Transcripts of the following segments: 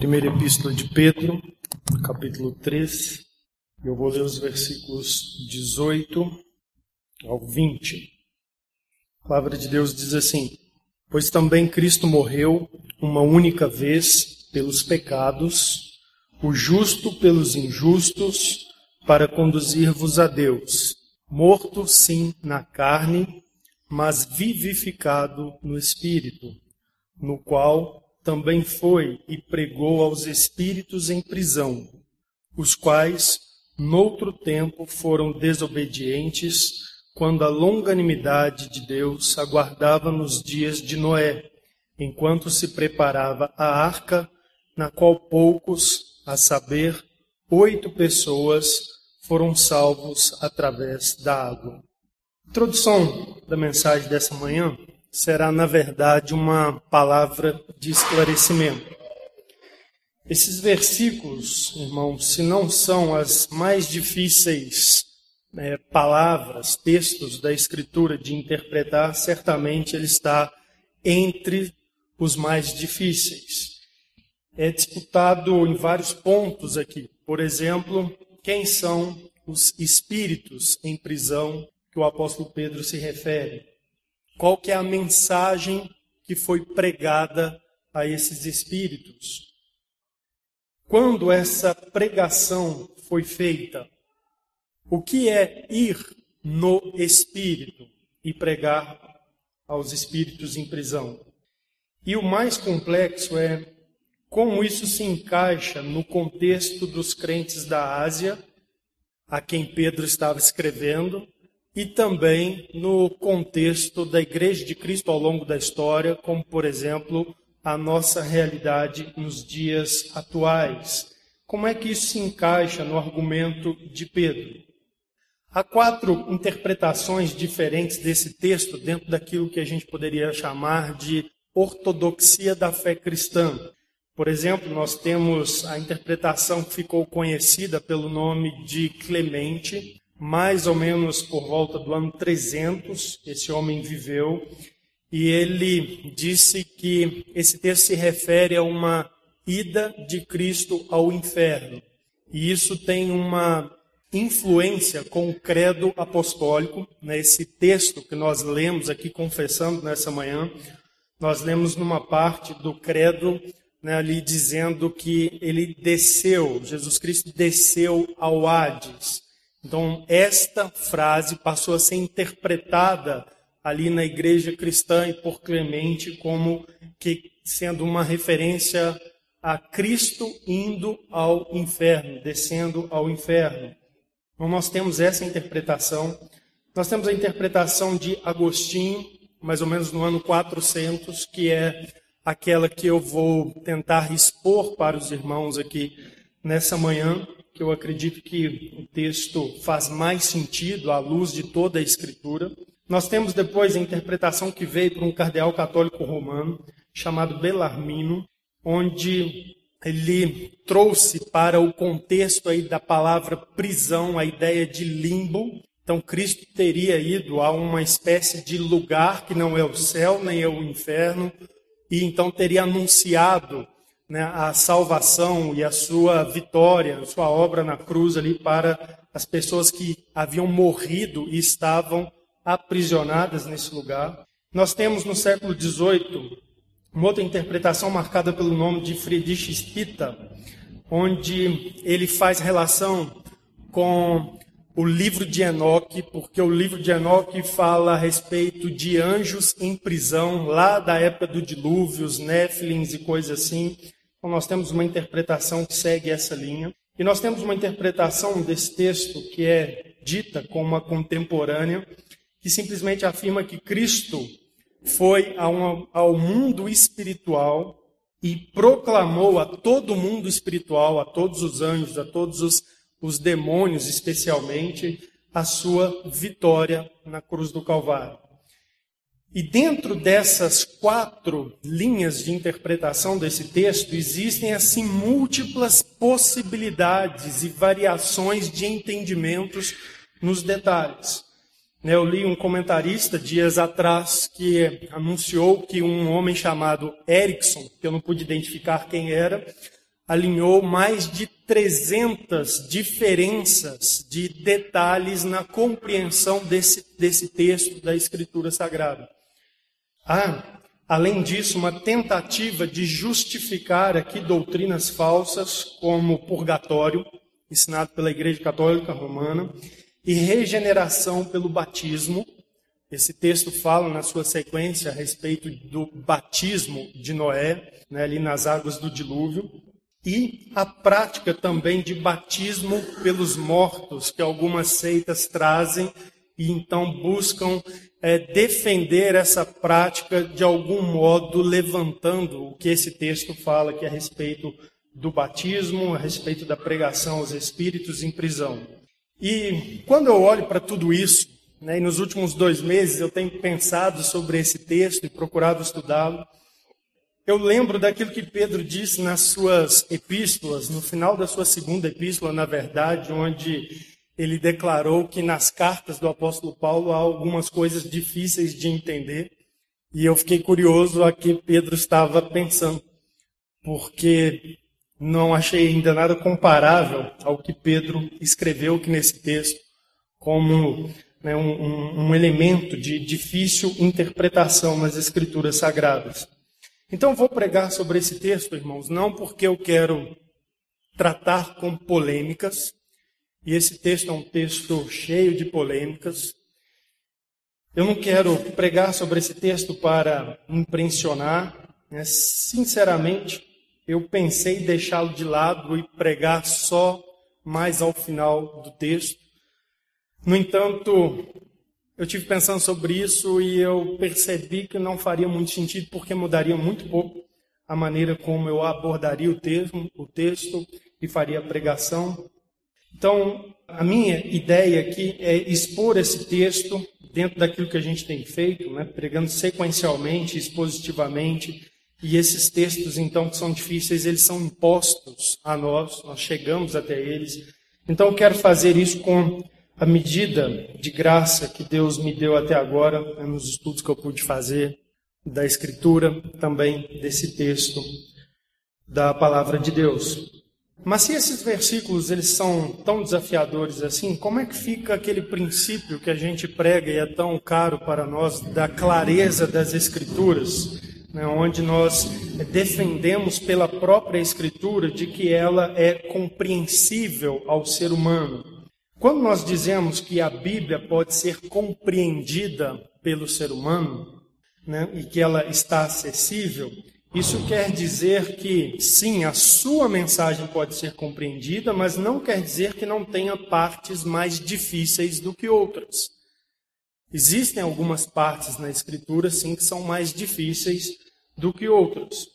Primeira Epístola de Pedro, capítulo 3. Eu vou ler os versículos 18 ao 20. A palavra de Deus diz assim: Pois também Cristo morreu uma única vez pelos pecados, o justo pelos injustos, para conduzir-vos a Deus, morto sim na carne, mas vivificado no espírito, no qual também foi e pregou aos espíritos em prisão, os quais, noutro tempo, foram desobedientes, quando a longanimidade de Deus aguardava nos dias de Noé, enquanto se preparava a arca, na qual poucos, a saber, oito pessoas, foram salvos através da água. Introdução da mensagem dessa manhã será, na verdade, uma palavra de esclarecimento. Esses versículos, irmãos, se não são as mais difíceis é, palavras, textos da Escritura de interpretar, certamente ele está entre os mais difíceis. É disputado em vários pontos aqui. Por exemplo, quem são os espíritos em prisão que o apóstolo Pedro se refere? Qual que é a mensagem que foi pregada a esses espíritos? Quando essa pregação foi feita? O que é ir no espírito e pregar aos espíritos em prisão? E o mais complexo é como isso se encaixa no contexto dos crentes da Ásia, a quem Pedro estava escrevendo, e também no contexto da Igreja de Cristo ao longo da história, como, por exemplo, a nossa realidade nos dias atuais. Como é que isso se encaixa no argumento de Pedro? Há quatro interpretações diferentes desse texto dentro daquilo que a gente poderia chamar de ortodoxia da fé cristã. Por exemplo, nós temos a interpretação que ficou conhecida pelo nome de Clemente, mais ou menos por volta do ano 300, esse homem viveu, e ele disse que esse texto se refere a uma ida de Cristo ao inferno. E isso tem uma influência com o credo apostólico, né? texto que nós lemos aqui confessando nessa manhã, nós lemos numa parte do credo né, ali dizendo que ele desceu, Jesus Cristo desceu ao Hades. Então, esta frase passou a ser interpretada ali na igreja cristã e por Clemente como que sendo uma referência a Cristo indo ao inferno, descendo ao inferno. Então, nós temos essa interpretação. Nós temos a interpretação de Agostinho, mais ou menos no ano 400, que é aquela que eu vou tentar expor para os irmãos aqui nessa manhã, que eu acredito que o texto faz mais sentido à luz de toda a Escritura. Nós temos depois a interpretação que veio por um cardeal católico romano chamado Belarmino, onde ele trouxe para o contexto aí da palavra prisão a ideia de limbo. Então Cristo teria ido a uma espécie de lugar que não é o céu nem é o inferno, e então teria anunciado né, a salvação e a sua vitória, a sua obra na cruz ali para as pessoas que haviam morrido e estavam aprisionadas nesse lugar. Nós temos no século XVIII uma outra interpretação marcada pelo nome de Friedrich Spita, onde ele faz relação com o livro de Enoque, porque o livro de Enoque fala a respeito de anjos em prisão, lá da época do dilúvio, os Néfilins e coisas assim. Então nós temos uma interpretação que segue essa linha. E nós temos uma interpretação desse texto que é dita como uma contemporânea, que simplesmente afirma que Cristo foi ao mundo espiritual e proclamou a todo mundo espiritual, a todos os anjos, a todos os os demônios especialmente, a sua vitória na cruz do Calvário. E dentro dessas quatro linhas de interpretação desse texto, existem assim múltiplas possibilidades e variações de entendimentos nos detalhes. Eu li um comentarista dias atrás que anunciou que um homem chamado Erickson, que eu não pude identificar quem era, alinhou mais de 300 diferenças de detalhes na compreensão desse, desse texto da Escritura Sagrada. Há, além disso, uma tentativa de justificar aqui doutrinas falsas, como purgatório, ensinado pela Igreja Católica Romana, e regeneração pelo batismo. Esse texto fala na sua sequência a respeito do batismo de Noé, né, ali nas águas do dilúvio e a prática também de batismo pelos mortos, que algumas seitas trazem e então buscam é, defender essa prática de algum modo, levantando o que esse texto fala, que é a respeito do batismo, a respeito da pregação aos espíritos em prisão. E quando eu olho para tudo isso, né, e nos últimos dois meses eu tenho pensado sobre esse texto e procurado estudá-lo, eu lembro daquilo que Pedro disse nas suas epístolas, no final da sua segunda epístola, na verdade, onde ele declarou que nas cartas do apóstolo Paulo há algumas coisas difíceis de entender. E eu fiquei curioso a que Pedro estava pensando, porque não achei ainda nada comparável ao que Pedro escreveu aqui nesse texto, como né, um, um, elemento de difícil interpretação nas escrituras sagradas. Então vou pregar sobre esse texto, irmãos, não porque eu quero tratar com polêmicas, e esse texto é um texto cheio de polêmicas. Eu não quero pregar sobre esse texto para impressionar, né? sinceramente, eu pensei em deixá-lo de lado e pregar só mais ao final do texto. No entanto, eu tive pensando sobre isso e eu percebi que não faria muito sentido porque mudaria muito pouco a maneira como eu abordaria o texto, o texto e faria a pregação. Então, a minha ideia aqui é expor esse texto dentro daquilo que a gente tem feito, né, pregando sequencialmente, expositivamente, e esses textos, então, que são difíceis, eles são impostos a nós, nós chegamos até eles. Então, eu quero fazer isso com a medida de graça que Deus me deu até agora, né, nos estudos que eu pude fazer da Escritura, também desse texto da palavra de Deus. Mas se esses versículos eles são tão desafiadores assim, como é que fica aquele princípio que a gente prega e é tão caro para nós da clareza das Escrituras, né, onde nós defendemos pela própria Escritura de que ela é compreensível ao ser humano? Quando nós dizemos que a Bíblia pode ser compreendida pelo ser humano, né, e que ela está acessível, isso quer dizer que, sim, a sua mensagem pode ser compreendida, mas não quer dizer que não tenha partes mais difíceis do que outras. Existem algumas partes na Escritura, sim, que são mais difíceis do que outras.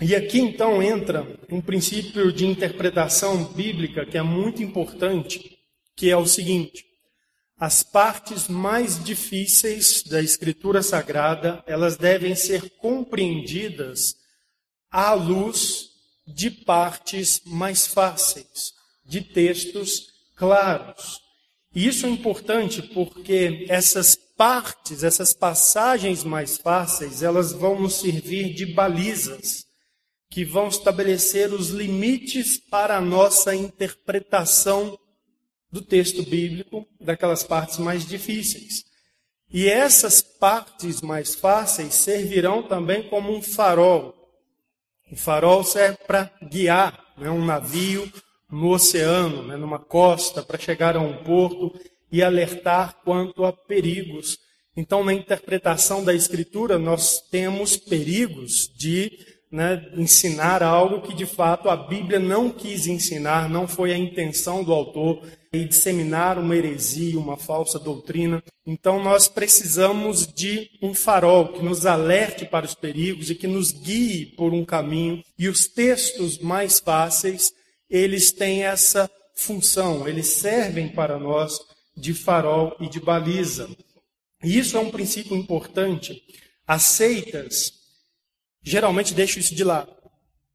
E aqui então entra um princípio de interpretação bíblica que é muito importante, que é o seguinte: as partes mais difíceis da Escritura Sagrada, elas devem ser compreendidas à luz de partes mais fáceis, de textos claros. E isso é importante porque essas partes, essas passagens mais fáceis, elas vão nos servir de balizas que vão estabelecer os limites para a nossa interpretação do texto bíblico, daquelas partes mais difíceis. E essas partes mais fáceis servirão também como um farol. O farol serve para guiar né, um navio no oceano, né, numa costa, para chegar a um porto e alertar quanto a perigos. Então, na interpretação da Escritura, nós temos perigos de né, ensinar algo que de fato a Bíblia não quis ensinar, não foi a intenção do autor e disseminar uma heresia, uma falsa doutrina. Então nós precisamos de um farol que nos alerte para os perigos e que nos guie por um caminho. E os textos mais fáceis, eles têm essa função, eles servem para nós de farol e de baliza. E isso é um princípio importante. As seitas geralmente deixam isso de lado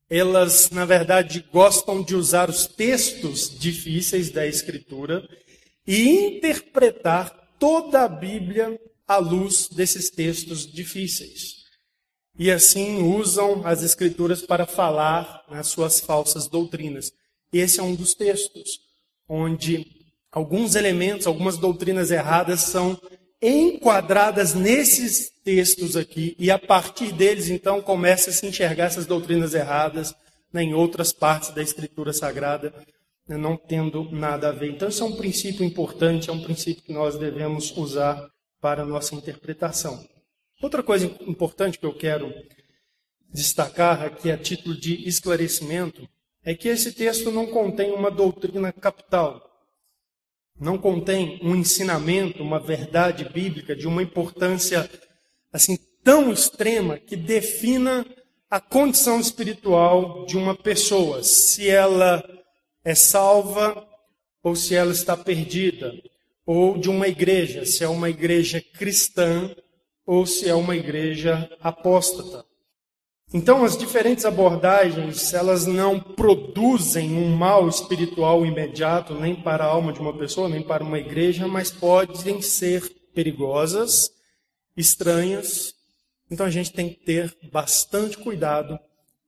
elas, na verdade, gostam de usar os textos difíceis da Escritura e interpretar toda a Bíblia à luz desses textos difíceis. e assim usam as escrituras para falar nas suas falsas doutrinas. Esse é um dos textos onde alguns elementos, algumas doutrinas erradas são enquadradas nesses textos aqui e a partir deles então começa a se enxergar essas doutrinas erradas né, em outras partes da Escritura Sagrada, né, não tendo nada a ver. Então, isso é um princípio importante, é um princípio que nós devemos usar para a nossa interpretação. Outra coisa importante que eu quero destacar aqui a título de esclarecimento é que esse texto não contém uma doutrina capital, não contém um ensinamento, uma verdade bíblica de uma importância assim tão extrema que defina a condição espiritual de uma pessoa, se ela é salva ou se ela está perdida, ou de uma igreja, se é uma igreja cristã ou se é uma igreja apóstata. Então, as diferentes abordagens, elas não produzem um mal espiritual imediato, nem para a alma de uma pessoa, nem para uma igreja, mas podem ser perigosas, estranhas então a gente tem que ter bastante cuidado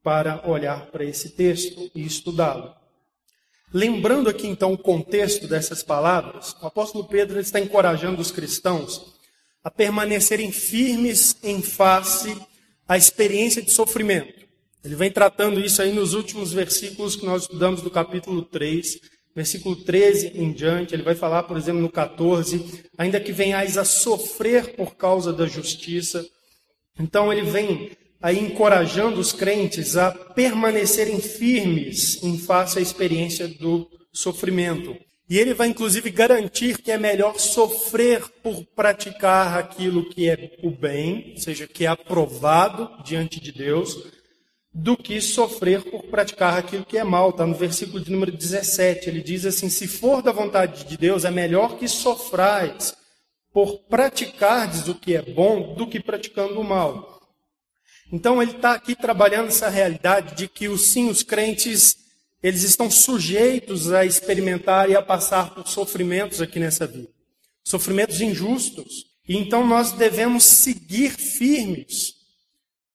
para olhar para esse texto e estudá-lo. Lembrando aqui então o contexto dessas palavras, o apóstolo Pedro está encorajando os cristãos a permanecerem firmes em face à experiência de sofrimento. Ele vem tratando isso aí nos últimos versículos que nós estudamos do capítulo 3, versículo 13 em diante. Ele vai falar, por exemplo, no 14: ainda que venhais a sofrer por causa da justiça, então ele vem aí encorajando os crentes a permanecerem firmes em face à experiência do sofrimento. E ele vai inclusive garantir que é melhor sofrer por praticar aquilo que é o bem, ou seja, que é aprovado diante de Deus, do que sofrer por praticar aquilo que é mal. Está no versículo de número 17. Ele diz assim: Se for da vontade de Deus, é melhor que sofrais por praticardes o que é bom do que praticando o mal. Então ele está aqui trabalhando essa realidade de que os sim, os crentes, eles estão sujeitos a experimentar e a passar por sofrimentos aqui nessa vida. Sofrimentos injustos. E então nós devemos seguir firmes,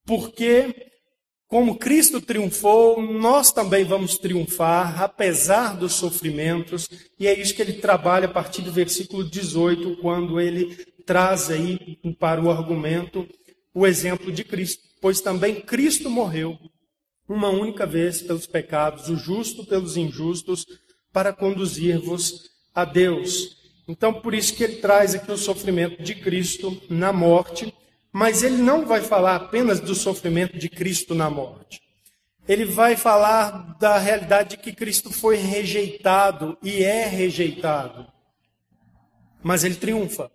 porque como Cristo triunfou, nós também vamos triunfar, apesar dos sofrimentos, e é isso que ele trabalha a partir do versículo 18, quando ele traz aí para o argumento o exemplo de Cristo. Pois também Cristo morreu uma única vez pelos pecados, o justo pelos injustos, para conduzir-vos a Deus. Então, por isso que ele traz aqui o sofrimento de Cristo na morte mas ele não vai falar apenas do sofrimento de Cristo na morte. Ele vai falar da realidade de que Cristo foi rejeitado e é rejeitado. Mas ele triunfa.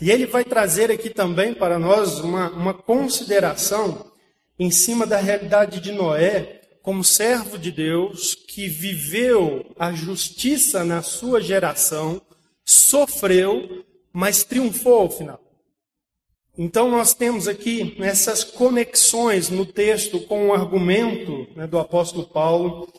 E ele vai trazer aqui também para nós uma, uma consideração em cima da realidade de Noé, como servo de Deus, que viveu a justiça na sua geração, sofreu, mas triunfou ao final. Então, nós temos aqui essas conexões no texto com o argumento né, do apóstolo Paulo,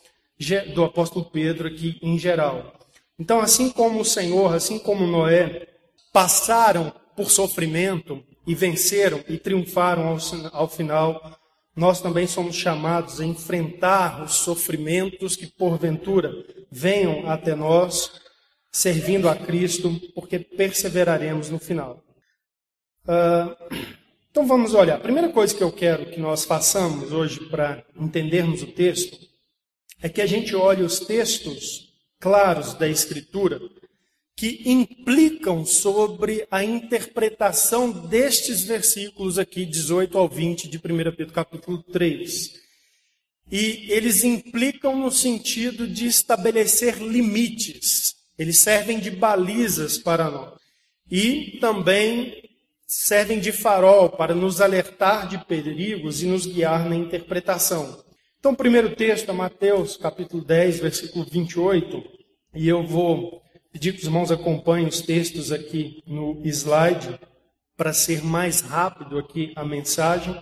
do apóstolo Pedro aqui em geral. Então, assim como o Senhor, assim como Noé, passaram por sofrimento e venceram e triunfaram ao, ao final, nós também somos chamados a enfrentar os sofrimentos que porventura venham até nós, servindo a Cristo, porque perseveraremos no final. Uh, então vamos olhar. A primeira coisa que eu quero que nós façamos hoje para entendermos o texto é que a gente olhe os textos claros da Escritura que implicam sobre a interpretação destes versículos aqui, 18 ao 20 de 1 Pedro capítulo 3. E eles implicam no sentido de estabelecer limites. Eles servem de balizas para nós. E também servem de farol para nos alertar de perigos e nos guiar na interpretação. Então, o primeiro texto é Mateus, capítulo 10, versículo 28, e eu vou pedir que os irmãos acompanhem os textos aqui no slide para ser mais rápido aqui a mensagem.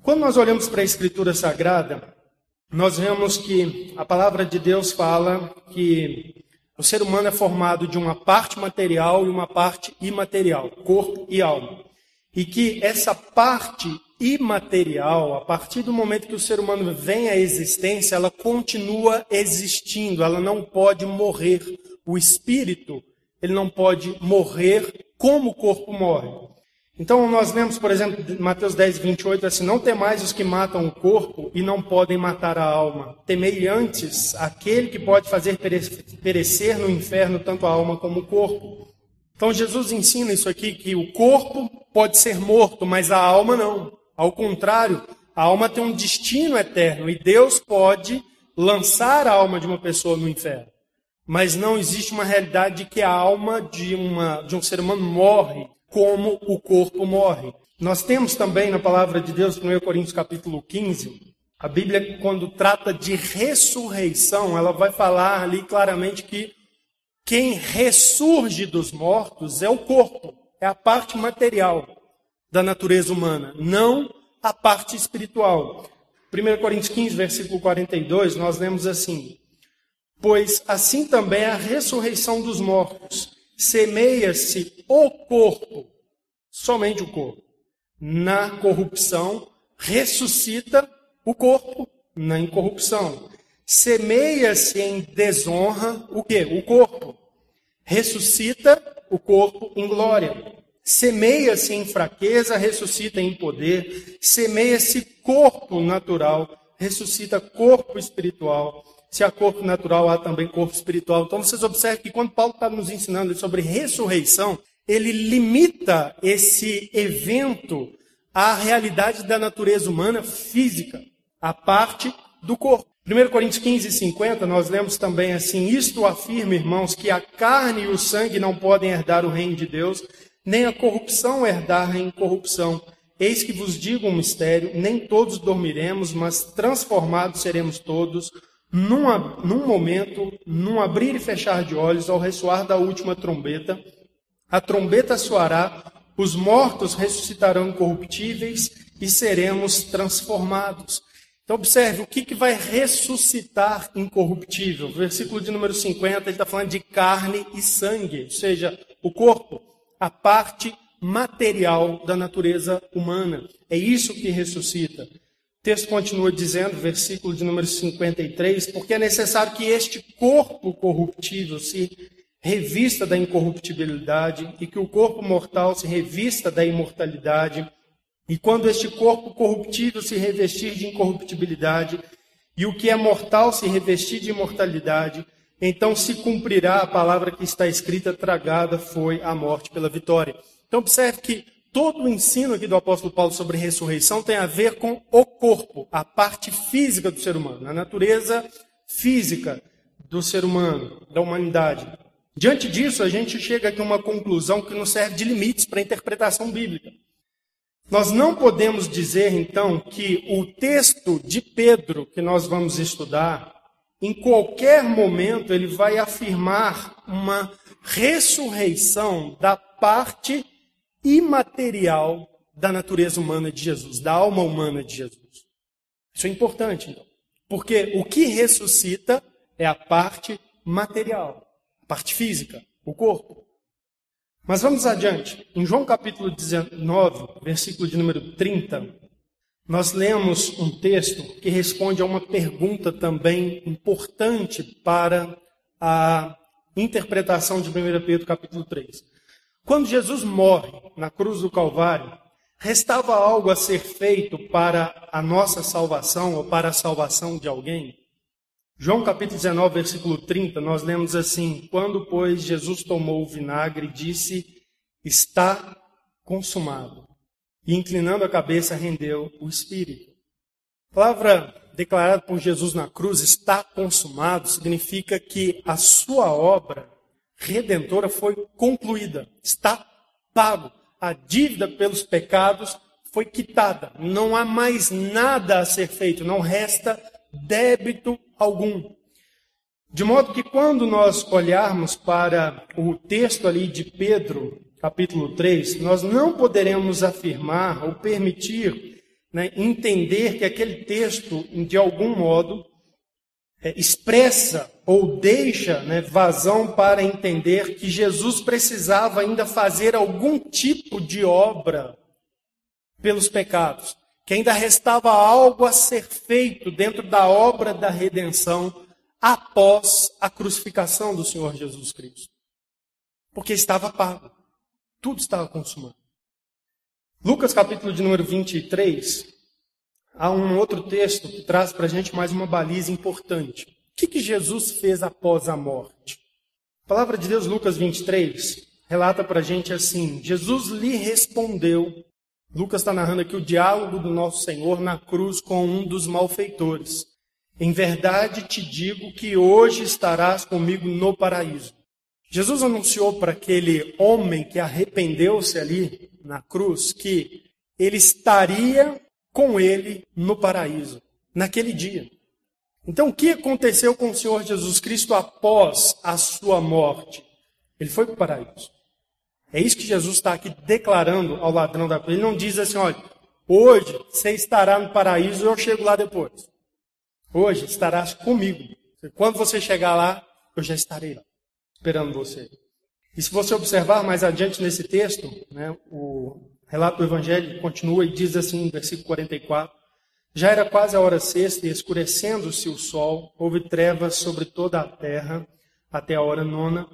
Quando nós olhamos para a Escritura Sagrada, nós vemos que a palavra de Deus fala que o ser humano é formado de uma parte material e uma parte imaterial, corpo e alma. E que essa parte imaterial, a partir do momento que o ser humano vem à existência, ela continua existindo, ela não pode morrer. O espírito, ele não pode morrer como o corpo morre. Então nós lemos, por exemplo, Mateus 10, 28, assim, não temais os que matam o corpo e não podem matar a alma. Temei antes aquele que pode fazer perecer no inferno tanto a alma como o corpo. Então Jesus ensina isso aqui, que o corpo pode ser morto, mas a alma não. Ao contrário, a alma tem um destino eterno e Deus pode lançar a alma de uma pessoa no inferno. Mas não existe uma realidade de que a alma de, uma, de um ser humano morre como o corpo morre. Nós temos também na palavra de Deus, no 1 Coríntios capítulo 15, a Bíblia, quando trata de ressurreição, ela vai falar ali claramente que quem ressurge dos mortos é o corpo, é a parte material da natureza humana, não a parte espiritual. 1 Coríntios 15, versículo 42, nós lemos assim: Pois assim também é a ressurreição dos mortos semeia-se o corpo, somente o corpo, na corrupção, ressuscita o corpo na incorrupção. Semeia-se em desonra o que? O corpo. Ressuscita o corpo em glória. Semeia-se em fraqueza, ressuscita em poder. Semeia-se corpo natural, ressuscita corpo espiritual. Se há corpo natural, há também corpo espiritual. Então vocês observam que quando Paulo está nos ensinando sobre ressurreição, ele limita esse evento à realidade da natureza humana física, a parte do corpo. 1 Coríntios 15, 50, nós lemos também assim: Isto afirma, irmãos, que a carne e o sangue não podem herdar o reino de Deus, nem a corrupção herdar a incorrupção. Eis que vos digo um mistério: nem todos dormiremos, mas transformados seremos todos num, num momento, num abrir e fechar de olhos, ao ressoar da última trombeta, a trombeta soará, os mortos ressuscitarão incorruptíveis e seremos transformados. Então, observe o que, que vai ressuscitar incorruptível. Versículo de número 50, ele está falando de carne e sangue, ou seja, o corpo, a parte material da natureza humana. É isso que ressuscita. O texto continua dizendo, versículo de número 53, porque é necessário que este corpo corruptível se revista da incorruptibilidade e que o corpo mortal se revista da imortalidade. E quando este corpo corruptível se revestir de incorruptibilidade e o que é mortal se revestir de imortalidade, então se cumprirá a palavra que está escrita: tragada foi a morte pela vitória. Então observe que todo o ensino aqui do apóstolo Paulo sobre ressurreição tem a ver com o corpo, a parte física do ser humano, a natureza física do ser humano, da humanidade. Diante disso, a gente chega aqui a uma conclusão que nos serve de limites para a interpretação bíblica. Nós não podemos dizer, então, que o texto de Pedro que nós vamos estudar, em qualquer momento, ele vai afirmar uma ressurreição da parte imaterial da natureza humana de Jesus, da alma humana de Jesus. Isso é importante, então. Porque o que ressuscita é a parte material, a parte física, o corpo. Mas vamos adiante. Em João capítulo 19, versículo de número 30, nós lemos um texto que responde a uma pergunta também importante para a interpretação de 1 Pedro capítulo 3. Quando Jesus morre na cruz do Calvário, restava algo a ser feito para a nossa salvação ou para a salvação de alguém? João capítulo 19, versículo 30, nós lemos assim: Quando, pois, Jesus tomou o vinagre, disse: Está consumado. E inclinando a cabeça, rendeu o espírito. A palavra declarada por Jesus na cruz, está consumado, significa que a sua obra redentora foi concluída, está pago. A dívida pelos pecados foi quitada. Não há mais nada a ser feito, não resta débito algum. De modo que quando nós olharmos para o texto ali de Pedro, capítulo 3, nós não poderemos afirmar ou permitir né, entender que aquele texto, de algum modo, é, expressa ou deixa né, vazão para entender que Jesus precisava ainda fazer algum tipo de obra pelos pecados. que ainda restava algo a ser feito dentro da obra da redenção após a crucificação do Senhor Jesus Cristo. Porque estava pago. Tudo estava consumado. Lucas capítulo de número 23, há um outro texto que traz para a gente mais uma baliza importante. O que, que Jesus fez após a morte? A palavra de Deus, Lucas 23, relata para a gente assim: Jesus lhe respondeu. Lucas está narrando aqui o diálogo do nosso Senhor na cruz com um dos malfeitores. Em verdade te digo que hoje estarás comigo no paraíso. Jesus anunciou para aquele homem que arrependeu-se ali na cruz que ele estaria com ele no paraíso, naquele dia. Então, o que aconteceu com o Senhor Jesus Cristo após a sua morte? Ele foi para o paraíso. É isso que Jesus está aqui declarando ao ladrão da cruz. Ele não diz assim: olha, hoje você estará no paraíso, eu chego lá depois. Hoje estarás comigo. Quando você chegar lá, eu já estarei lá esperando você. E se você observar mais adiante nesse texto, né, o relato do Evangelho continua e diz assim, no versículo 44, já era quase a hora sexta e escurecendo-se o sol, houve trevas sobre toda a terra até a hora nona,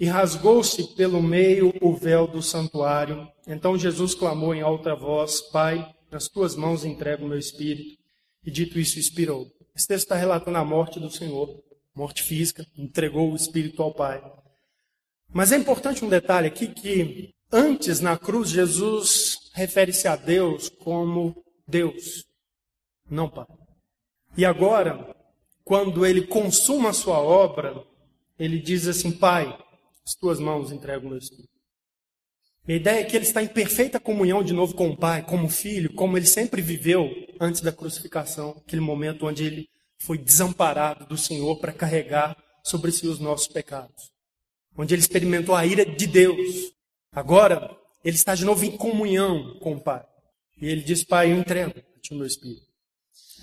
e rasgou-se pelo meio o véu do santuário. Então Jesus clamou em alta voz, Pai, nas tuas mãos entrego o meu espírito. E dito isso, expirou. Esse texto está relatando a morte do Senhor morte física, entregou o espírito ao Pai. Mas é importante um detalhe aqui que antes na cruz Jesus refere-se a Deus como Deus, não Pai. E agora, quando ele consuma a sua obra, ele diz assim: Pai, as tuas mãos entrego o meu espírito. A ideia é que ele está em perfeita comunhão de novo com o Pai, como filho, como ele sempre viveu antes da crucificação, aquele momento onde ele foi desamparado do Senhor para carregar sobre si os nossos pecados. Onde ele experimentou a ira de Deus. Agora, ele está de novo em comunhão com o Pai. E ele diz: Pai, eu entrego a o meu espírito.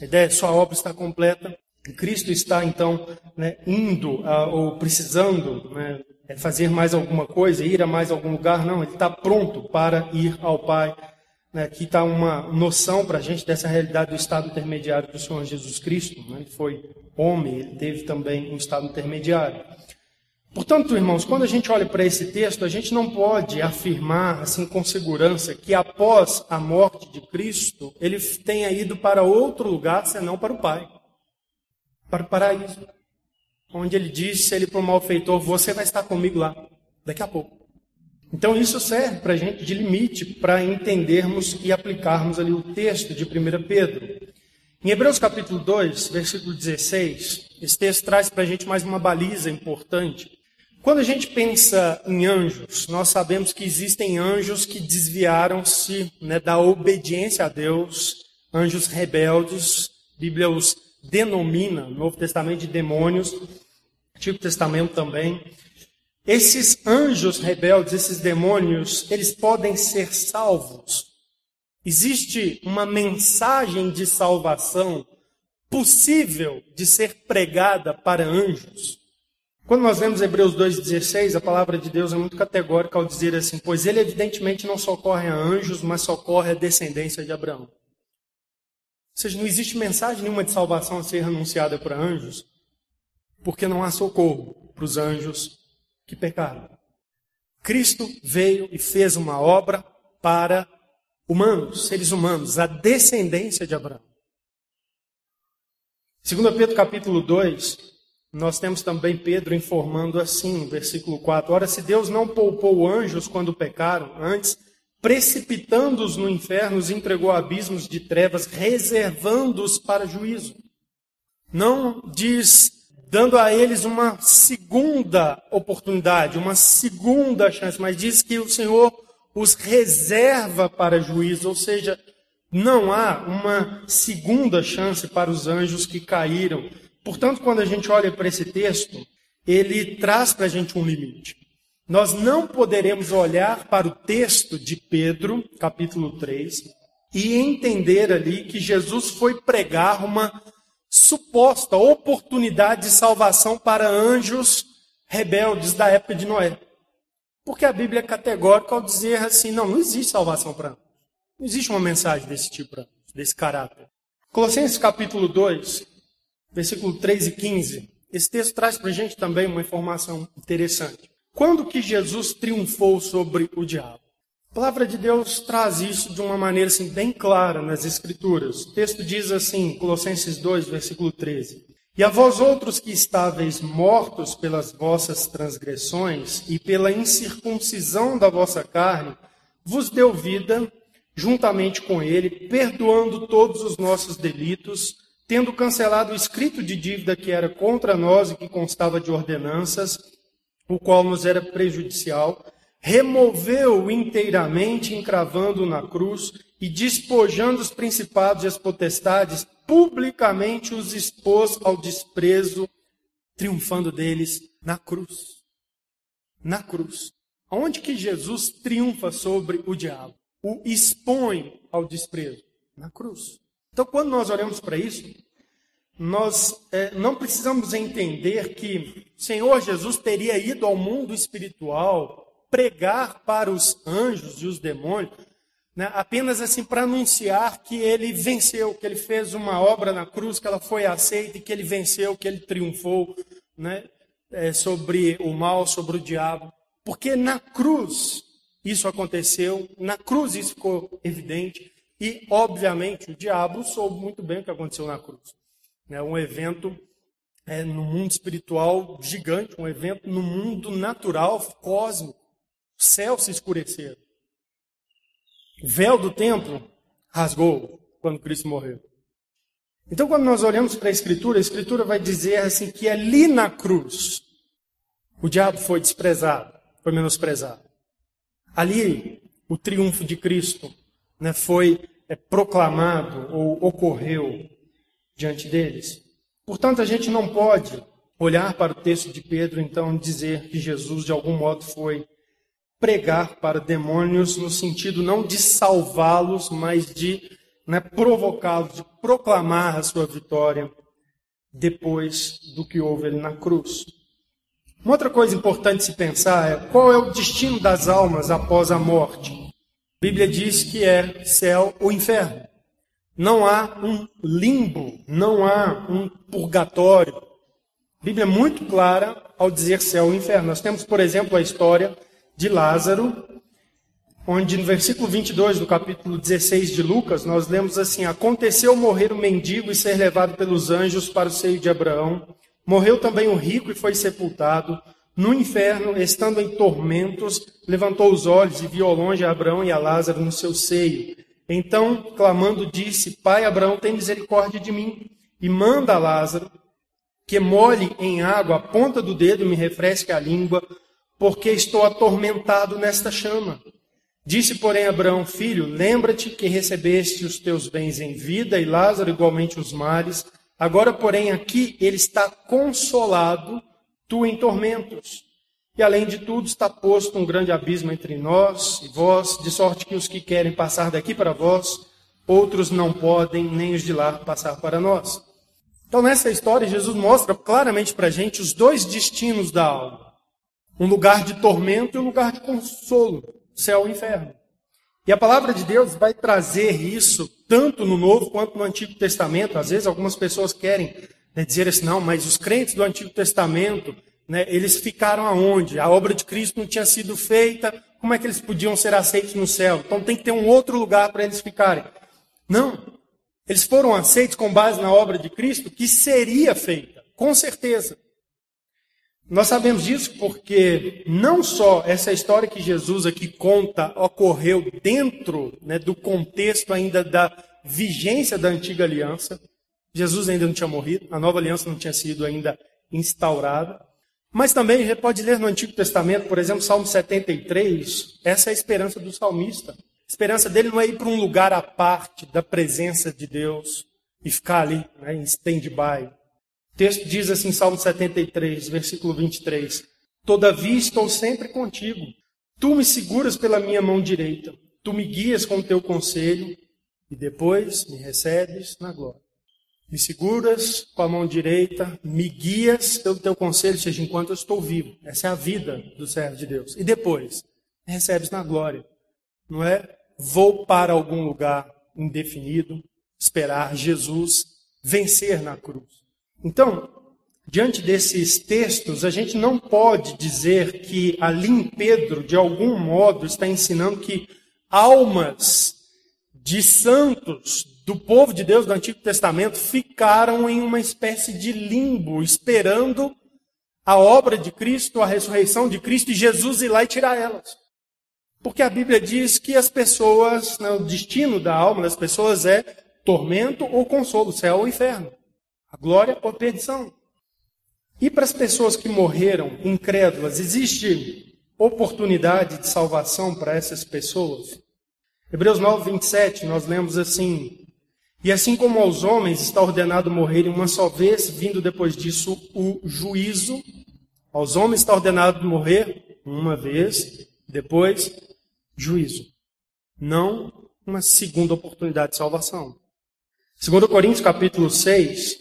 A ideia é sua obra está completa. E Cristo está, então, né, indo uh, ou precisando né, fazer mais alguma coisa, ir a mais algum lugar. Não, ele está pronto para ir ao Pai né, aqui está uma noção para a gente dessa realidade do estado intermediário do Senhor Jesus Cristo. Né? Ele foi homem, ele teve também um estado intermediário. Portanto, irmãos, quando a gente olha para esse texto, a gente não pode afirmar assim com segurança que após a morte de Cristo, ele tenha ido para outro lugar senão para o Pai, para o paraíso, onde ele disse ele para o malfeitor: Você vai estar comigo lá, daqui a pouco. Então isso serve para a gente de limite para entendermos e aplicarmos ali o texto de 1 Pedro. Em Hebreus capítulo 2, versículo 16, esse texto traz para a gente mais uma baliza importante. Quando a gente pensa em anjos, nós sabemos que existem anjos que desviaram-se né, da obediência a Deus, anjos rebeldes, a Bíblia os denomina, no Novo Testamento, de demônios, Antigo Testamento também. Esses anjos rebeldes, esses demônios, eles podem ser salvos. Existe uma mensagem de salvação possível de ser pregada para anjos. Quando nós vemos Hebreus 2,16, a palavra de Deus é muito categórica ao dizer assim: Pois ele evidentemente não socorre a anjos, mas socorre a descendência de Abraão. Ou seja, não existe mensagem nenhuma de salvação a ser anunciada para anjos, porque não há socorro para os anjos que pecaram. Cristo veio e fez uma obra para humanos, seres humanos, a descendência de Abraão. 2 Pedro capítulo 2, nós temos também Pedro informando assim, versículo 4: Ora, se Deus não poupou anjos quando pecaram, antes, precipitando-os no inferno, os entregou a abismos de trevas, reservando-os para juízo. Não diz dando a eles uma segunda oportunidade, uma segunda chance, mas diz que o Senhor os reserva para juízo, ou seja, não há uma segunda chance para os anjos que caíram. Portanto, quando a gente olha para esse texto, ele traz para a gente um limite. Nós não poderemos olhar para o texto de Pedro, capítulo 3, e entender ali que Jesus foi pregar uma suposta oportunidade de salvação para anjos rebeldes da época de Noé. Porque a Bíblia é categórica ao dizer assim: não, não existe salvação para anjos. Não existe uma mensagem desse tipo desse caráter. Colossenses capítulo 2, versículo 3 e 15. Esse texto traz para a gente também uma informação interessante. Quando que Jesus triunfou sobre o diabo? A palavra de Deus traz isso de uma maneira assim, bem clara nas Escrituras. O texto diz assim, Colossenses 2, versículo 13: E a vós outros que estáveis mortos pelas vossas transgressões e pela incircuncisão da vossa carne, vos deu vida juntamente com ele, perdoando todos os nossos delitos, tendo cancelado o escrito de dívida que era contra nós e que constava de ordenanças, o qual nos era prejudicial removeu inteiramente, encravando na cruz e despojando os principados e as potestades, publicamente os expôs ao desprezo, triunfando deles na cruz. Na cruz. Onde que Jesus triunfa sobre o diabo? O expõe ao desprezo? Na cruz. Então, quando nós olhamos para isso, nós é, não precisamos entender que o Senhor Jesus teria ido ao mundo espiritual pregar para os anjos e os demônios, né, apenas assim para anunciar que ele venceu, que ele fez uma obra na cruz, que ela foi aceita e que ele venceu, que ele triunfou né, é, sobre o mal, sobre o diabo. Porque na cruz isso aconteceu, na cruz isso ficou evidente, e obviamente o diabo soube muito bem o que aconteceu na cruz. É um evento é, no mundo espiritual gigante, um evento no mundo natural, cósmico. O céu se escureceu. O véu do templo rasgou quando Cristo morreu. Então, quando nós olhamos para a Escritura, a Escritura vai dizer assim que ali na cruz o diabo foi desprezado, foi menosprezado. Ali o triunfo de Cristo né, foi é, proclamado ou ocorreu diante deles. Portanto, a gente não pode olhar para o texto de Pedro então dizer que Jesus de algum modo foi pregar para demônios no sentido não de salvá-los, mas de né, provocá-los, de proclamar a sua vitória depois do que houve ali na cruz. Uma outra coisa importante se pensar é qual é o destino das almas após a morte. A Bíblia diz que é céu ou inferno. Não há um limbo, não há um purgatório. A Bíblia é muito clara ao dizer céu ou inferno. Nós temos, por exemplo, a história de Lázaro, onde no versículo 22 do capítulo 16 de Lucas, nós lemos assim: Aconteceu morrer o mendigo e ser levado pelos anjos para o seio de Abraão. Morreu também o rico e foi sepultado. No inferno, estando em tormentos, levantou os olhos e viu longe a Abraão e a Lázaro no seu seio. Então, clamando, disse: Pai Abraão, tem misericórdia de mim e manda a Lázaro que molhe em água a ponta do dedo e me refresque a língua, porque estou atormentado nesta chama. Disse, porém, Abraão, filho, lembra-te que recebeste os teus bens em vida e Lázaro igualmente os males. Agora, porém, aqui ele está consolado, tu em tormentos. E além de tudo, está posto um grande abismo entre nós e vós, de sorte que os que querem passar daqui para vós, outros não podem, nem os de lá passar para nós. Então, nessa história, Jesus mostra claramente para a gente os dois destinos da alma. Um lugar de tormento e um lugar de consolo, céu e inferno. E a palavra de Deus vai trazer isso tanto no Novo quanto no Antigo Testamento. Às vezes algumas pessoas querem né, dizer assim, não, mas os crentes do Antigo Testamento, né, eles ficaram aonde? A obra de Cristo não tinha sido feita, como é que eles podiam ser aceitos no céu? Então tem que ter um outro lugar para eles ficarem. Não. Eles foram aceitos com base na obra de Cristo que seria feita, com certeza. Nós sabemos disso porque não só essa história que Jesus aqui conta ocorreu dentro né, do contexto ainda da vigência da antiga aliança. Jesus ainda não tinha morrido, a nova aliança não tinha sido ainda instaurada. Mas também gente pode ler no Antigo Testamento, por exemplo, Salmo 73, essa é a esperança do salmista. A esperança dele não é ir para um lugar à parte da presença de Deus e ficar ali né, em stand-by. O texto diz assim, Salmo 73, versículo 23: Todavia estou sempre contigo. Tu me seguras pela minha mão direita. Tu me guias com o teu conselho e depois me recebes na glória. Me seguras com a mão direita, me guias pelo teu conselho, seja enquanto eu estou vivo. Essa é a vida do servo de Deus. E depois, recebes na glória. Não é vou para algum lugar indefinido, esperar Jesus vencer na cruz. Então, diante desses textos, a gente não pode dizer que ali em Pedro, de algum modo, está ensinando que almas de santos do povo de Deus do Antigo Testamento ficaram em uma espécie de limbo, esperando a obra de Cristo, a ressurreição de Cristo e Jesus ir lá e tirar elas. Porque a Bíblia diz que as pessoas, né, o destino da alma das pessoas é tormento ou consolo, céu ou inferno. A glória ou perdição. E para as pessoas que morreram incrédulas, existe oportunidade de salvação para essas pessoas? Hebreus 9, 27, nós lemos assim: E assim como aos homens está ordenado morrerem uma só vez, vindo depois disso o juízo, aos homens está ordenado morrer uma vez, depois juízo. Não uma segunda oportunidade de salvação. Segundo Coríntios capítulo 6,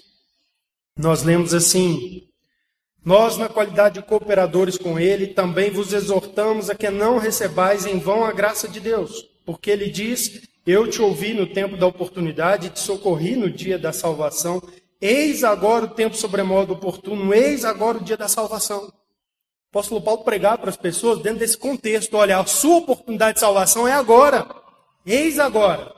nós lemos assim: Nós, na qualidade de cooperadores com ele, também vos exortamos a que não recebais em vão a graça de Deus, porque ele diz: Eu te ouvi no tempo da oportunidade, te socorri no dia da salvação. Eis agora o tempo sobremodo oportuno, eis agora o dia da salvação. O apóstolo Paulo pregar para as pessoas dentro desse contexto: olha, a sua oportunidade de salvação é agora, eis agora.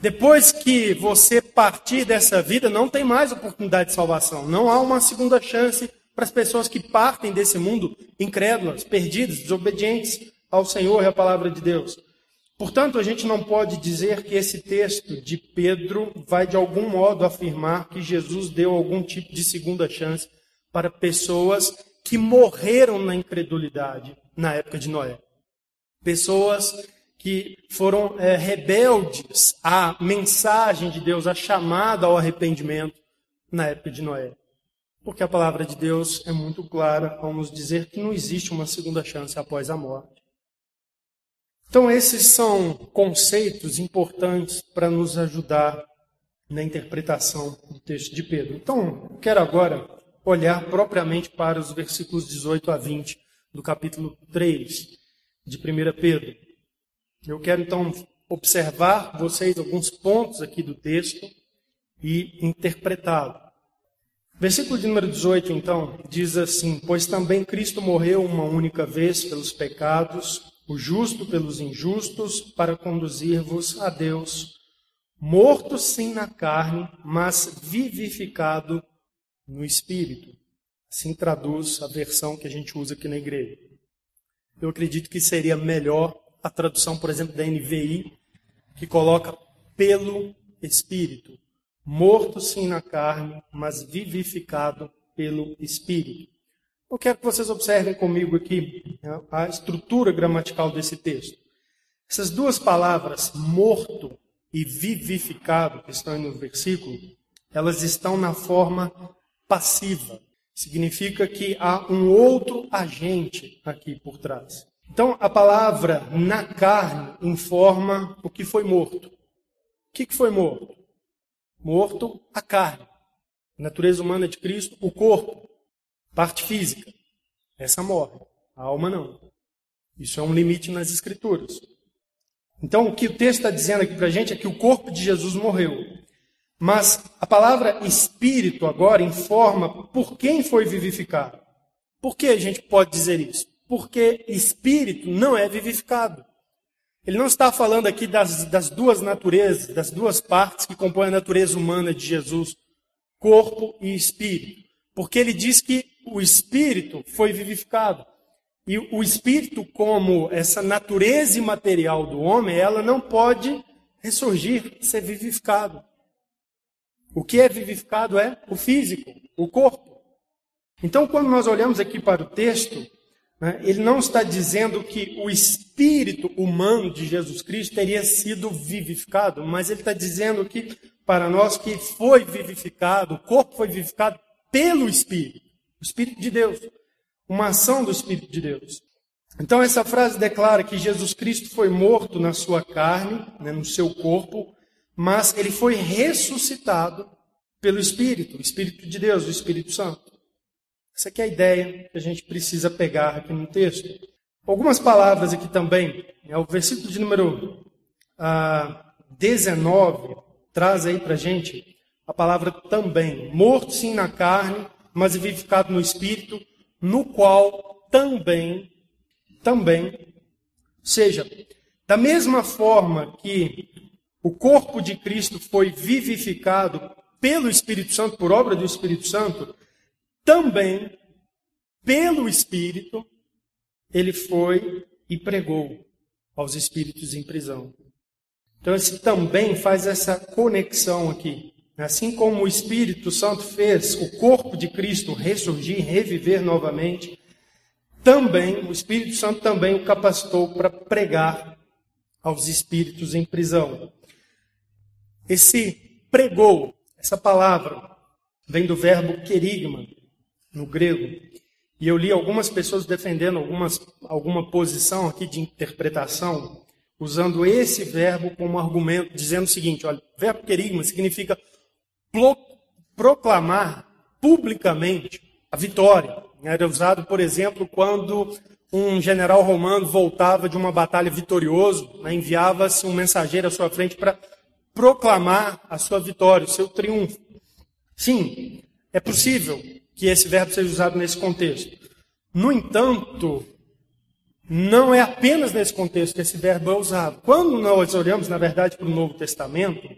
Depois que você partir dessa vida, não tem mais oportunidade de salvação. Não há uma segunda chance para as pessoas que partem desse mundo incrédulas, perdidas, desobedientes ao Senhor e à palavra de Deus. Portanto, a gente não pode dizer que esse texto de Pedro vai de algum modo afirmar que Jesus deu algum tipo de segunda chance para pessoas que morreram na incredulidade na época de Noé. Pessoas que foram é, rebeldes à mensagem de Deus, à chamada ao arrependimento na época de Noé. Porque a palavra de Deus é muito clara ao nos dizer que não existe uma segunda chance após a morte. Então, esses são conceitos importantes para nos ajudar na interpretação do texto de Pedro. Então, quero agora olhar propriamente para os versículos 18 a 20 do capítulo 3 de 1 Pedro. Eu quero então observar vocês alguns pontos aqui do texto e interpretá-lo. Versículo de número 18, então, diz assim: Pois também Cristo morreu uma única vez pelos pecados, o justo pelos injustos, para conduzir-vos a Deus, morto sim na carne, mas vivificado no espírito. Assim traduz a versão que a gente usa aqui na igreja. Eu acredito que seria melhor a tradução, por exemplo, da NVI, que coloca pelo Espírito. Morto sim na carne, mas vivificado pelo Espírito. Eu quero que vocês observem comigo aqui né, a estrutura gramatical desse texto. Essas duas palavras, morto e vivificado, que estão no versículo, elas estão na forma passiva. Significa que há um outro agente aqui por trás. Então, a palavra na carne informa o que foi morto. O que foi morto? Morto a carne. A natureza humana de Cristo, o corpo, parte física. Essa morre. A alma não. Isso é um limite nas Escrituras. Então, o que o texto está dizendo aqui para a gente é que o corpo de Jesus morreu. Mas a palavra espírito agora informa por quem foi vivificado. Por que a gente pode dizer isso? porque espírito não é vivificado. Ele não está falando aqui das, das duas naturezas, das duas partes que compõem a natureza humana de Jesus, corpo e espírito. Porque ele diz que o espírito foi vivificado. E o espírito, como essa natureza imaterial do homem, ela não pode ressurgir, ser vivificado. O que é vivificado é o físico, o corpo. Então, quando nós olhamos aqui para o texto, né? Ele não está dizendo que o espírito humano de Jesus Cristo teria sido vivificado, mas ele está dizendo que, para nós, que foi vivificado, o corpo foi vivificado pelo Espírito, o Espírito de Deus, uma ação do Espírito de Deus. Então, essa frase declara que Jesus Cristo foi morto na sua carne, né, no seu corpo, mas ele foi ressuscitado pelo Espírito, o Espírito de Deus, o Espírito Santo. Essa aqui é a ideia que a gente precisa pegar aqui no texto. Algumas palavras aqui também. É o versículo de número ah, 19 traz aí para gente a palavra também. Morto sim na carne, mas vivificado no espírito, no qual também, também, seja, da mesma forma que o corpo de Cristo foi vivificado pelo Espírito Santo, por obra do Espírito Santo, também, pelo Espírito, ele foi e pregou aos espíritos em prisão. Então, esse também faz essa conexão aqui. Assim como o Espírito Santo fez o corpo de Cristo ressurgir, reviver novamente, também o Espírito Santo também o capacitou para pregar aos espíritos em prisão. Esse pregou, essa palavra, vem do verbo querigma, no grego. E eu li algumas pessoas defendendo algumas, alguma posição aqui de interpretação, usando esse verbo como argumento, dizendo o seguinte: olha, verbo querigma significa proclamar publicamente a vitória. Era usado, por exemplo, quando um general romano voltava de uma batalha vitorioso, né, enviava-se um mensageiro à sua frente para proclamar a sua vitória, o seu triunfo. Sim, é possível que esse verbo seja usado nesse contexto. No entanto, não é apenas nesse contexto que esse verbo é usado. Quando nós olhamos, na verdade, para o Novo Testamento,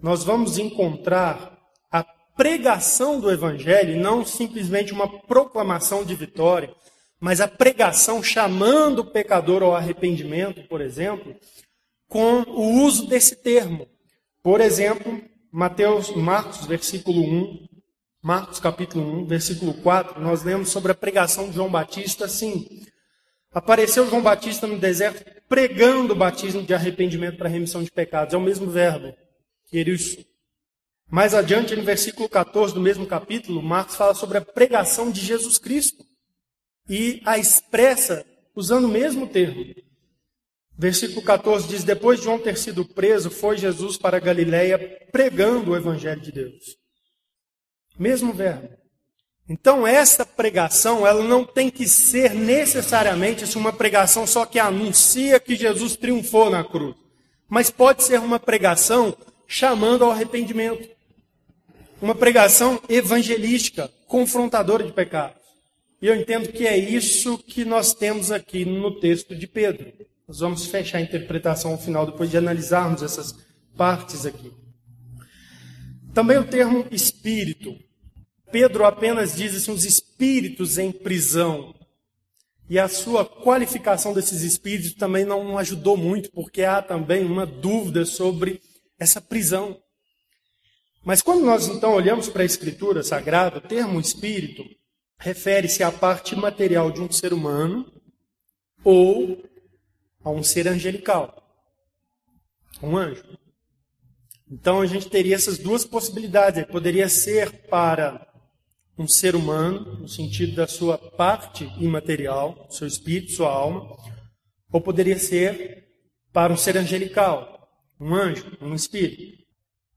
nós vamos encontrar a pregação do Evangelho, não simplesmente uma proclamação de vitória, mas a pregação chamando o pecador ao arrependimento, por exemplo, com o uso desse termo. Por exemplo, Mateus, Marcos, versículo 1, Marcos capítulo 1, versículo 4, nós lemos sobre a pregação de João Batista assim: Apareceu João Batista no deserto pregando o batismo de arrependimento para remissão de pecados. É o mesmo verbo, isso. Mais adiante, no versículo 14 do mesmo capítulo, Marcos fala sobre a pregação de Jesus Cristo e a expressa usando o mesmo termo. Versículo 14 diz: Depois de João ter sido preso, foi Jesus para Galiléia pregando o evangelho de Deus. Mesmo verbo. Então, essa pregação, ela não tem que ser necessariamente uma pregação só que anuncia que Jesus triunfou na cruz. Mas pode ser uma pregação chamando ao arrependimento. Uma pregação evangelística, confrontadora de pecados. E eu entendo que é isso que nós temos aqui no texto de Pedro. Nós vamos fechar a interpretação ao final, depois de analisarmos essas partes aqui. Também o termo espírito. Pedro apenas diz assim, os espíritos em prisão. E a sua qualificação desses espíritos também não ajudou muito, porque há também uma dúvida sobre essa prisão. Mas quando nós então olhamos para a Escritura Sagrada, o termo espírito refere-se à parte material de um ser humano ou a um ser angelical, um anjo. Então a gente teria essas duas possibilidades. Ele poderia ser para um ser humano, no sentido da sua parte imaterial, seu espírito, sua alma, ou poderia ser para um ser angelical, um anjo, um espírito.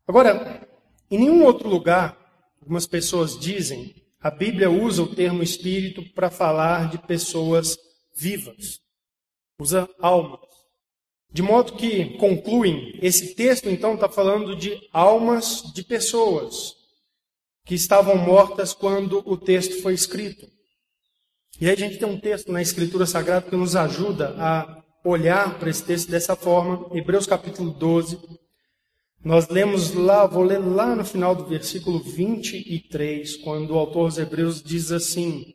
Agora, em nenhum outro lugar, algumas pessoas dizem, a Bíblia usa o termo espírito para falar de pessoas vivas, usa almas. De modo que concluem, esse texto então está falando de almas de pessoas, que estavam mortas quando o texto foi escrito. E aí a gente tem um texto na Escritura Sagrada que nos ajuda a olhar para esse texto dessa forma. Hebreus capítulo 12. Nós lemos lá, vou ler lá no final do versículo 23, quando o autor dos Hebreus diz assim: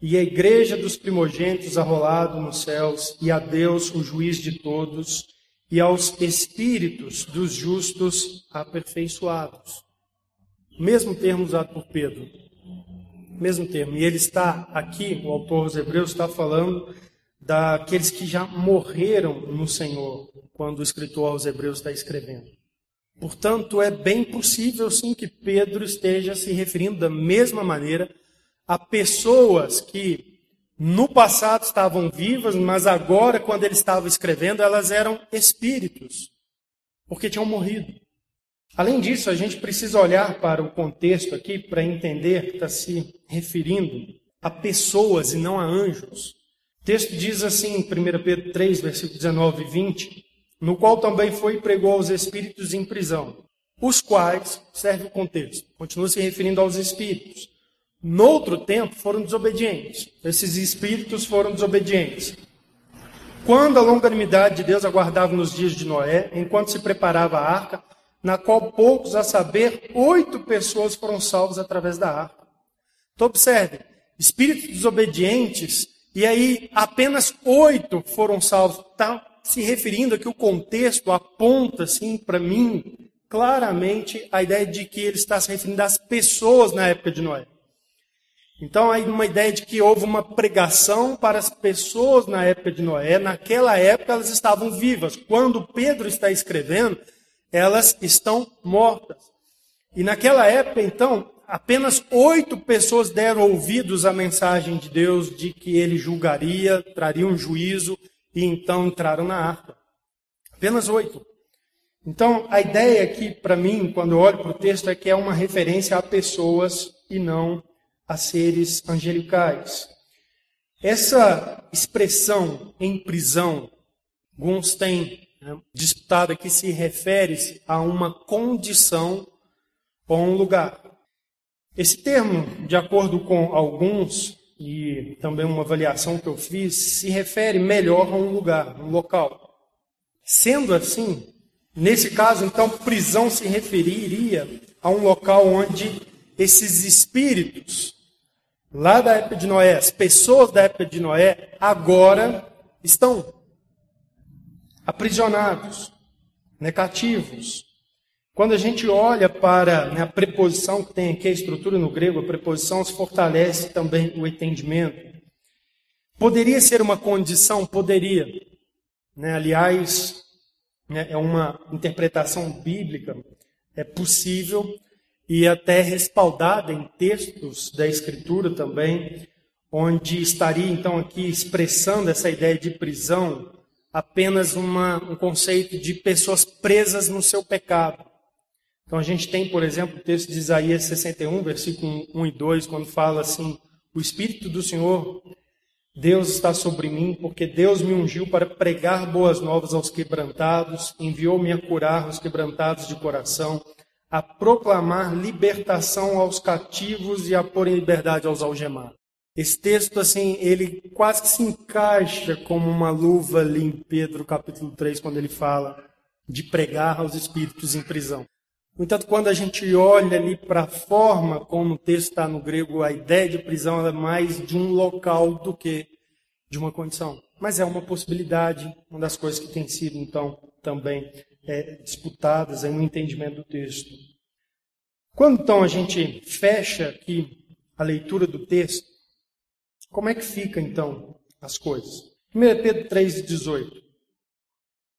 E a igreja dos primogênitos arrolado nos céus, e a Deus, o juiz de todos, e aos espíritos dos justos aperfeiçoados. Mesmo termo usado por Pedro. Mesmo termo. E ele está aqui, o autor dos Hebreus está falando daqueles que já morreram no Senhor, quando o escritor aos Hebreus está escrevendo. Portanto, é bem possível sim que Pedro esteja se referindo da mesma maneira a pessoas que no passado estavam vivas, mas agora, quando ele estava escrevendo, elas eram espíritos, porque tinham morrido. Além disso, a gente precisa olhar para o contexto aqui para entender que está se referindo a pessoas e não a anjos. Texto diz assim, em 1 Pedro 3, versículo 19 e 20: no qual também foi e pregou aos espíritos em prisão, os quais, serve o contexto, continua se referindo aos espíritos. Noutro tempo foram desobedientes. Esses espíritos foram desobedientes. Quando a longanimidade de Deus aguardava nos dias de Noé, enquanto se preparava a arca, na qual poucos, a saber, oito pessoas foram salvos através da arca. Então, observe, espíritos desobedientes, e aí apenas oito foram salvos. Está se referindo aqui o contexto aponta, assim, para mim, claramente a ideia de que ele está se referindo às pessoas na época de Noé. Então, aí uma ideia de que houve uma pregação para as pessoas na época de Noé. Naquela época, elas estavam vivas. Quando Pedro está escrevendo, elas estão mortas. E naquela época, então, apenas oito pessoas deram ouvidos à mensagem de Deus de que ele julgaria, traria um juízo, e então entraram na arca. Apenas oito. Então, a ideia aqui, para mim, quando eu olho para o texto, é que é uma referência a pessoas e não a seres angelicais. Essa expressão em prisão, alguns têm né, disputado aqui, se refere a uma condição ou um lugar. Esse termo, de acordo com alguns, e também uma avaliação que eu fiz, se refere melhor a um lugar, um local. Sendo assim, nesse caso, então, prisão se referiria a um local onde esses espíritos lá da época de Noé, as pessoas da época de Noé, agora estão aprisionados, negativos. Quando a gente olha para né, a preposição que tem aqui, a estrutura no grego, a preposição se fortalece também o entendimento. Poderia ser uma condição? Poderia. Né, aliás, né, é uma interpretação bíblica, é possível e até respaldada em textos da Escritura também, onde estaria então aqui expressando essa ideia de prisão apenas uma, um conceito de pessoas presas no seu pecado. Então a gente tem, por exemplo, o texto de Isaías 61, versículo 1 e 2, quando fala assim: O Espírito do Senhor, Deus está sobre mim, porque Deus me ungiu para pregar boas novas aos quebrantados, enviou-me a curar os quebrantados de coração a proclamar libertação aos cativos e a pôr em liberdade aos algemados. Esse texto, assim, ele quase que se encaixa como uma luva ali em Pedro, capítulo 3, quando ele fala de pregar aos espíritos em prisão. No entanto, quando a gente olha ali para a forma como o texto está no grego, a ideia de prisão é mais de um local do que de uma condição. Mas é uma possibilidade, uma das coisas que tem sido, então, também é, disputadas no entendimento do texto. Quando então a gente fecha aqui a leitura do texto, como é que fica então as coisas? 1 Pedro 3,18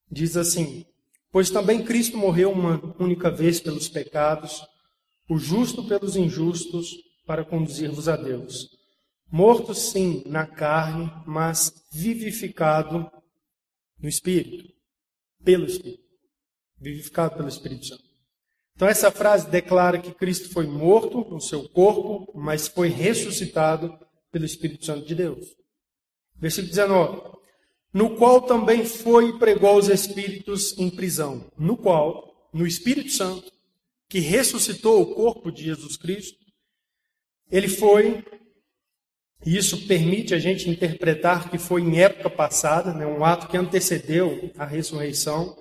diz assim: Pois também Cristo morreu uma única vez pelos pecados, o justo pelos injustos, para conduzir-vos a Deus. Morto sim na carne, mas vivificado no Espírito, pelo Espírito vivificado pelo Espírito Santo. Então, essa frase declara que Cristo foi morto no seu corpo, mas foi ressuscitado pelo Espírito Santo de Deus. Versículo 19: No qual também foi e pregou os espíritos em prisão, no qual, no Espírito Santo, que ressuscitou o corpo de Jesus Cristo, ele foi, e isso permite a gente interpretar que foi em época passada, né, um ato que antecedeu a ressurreição,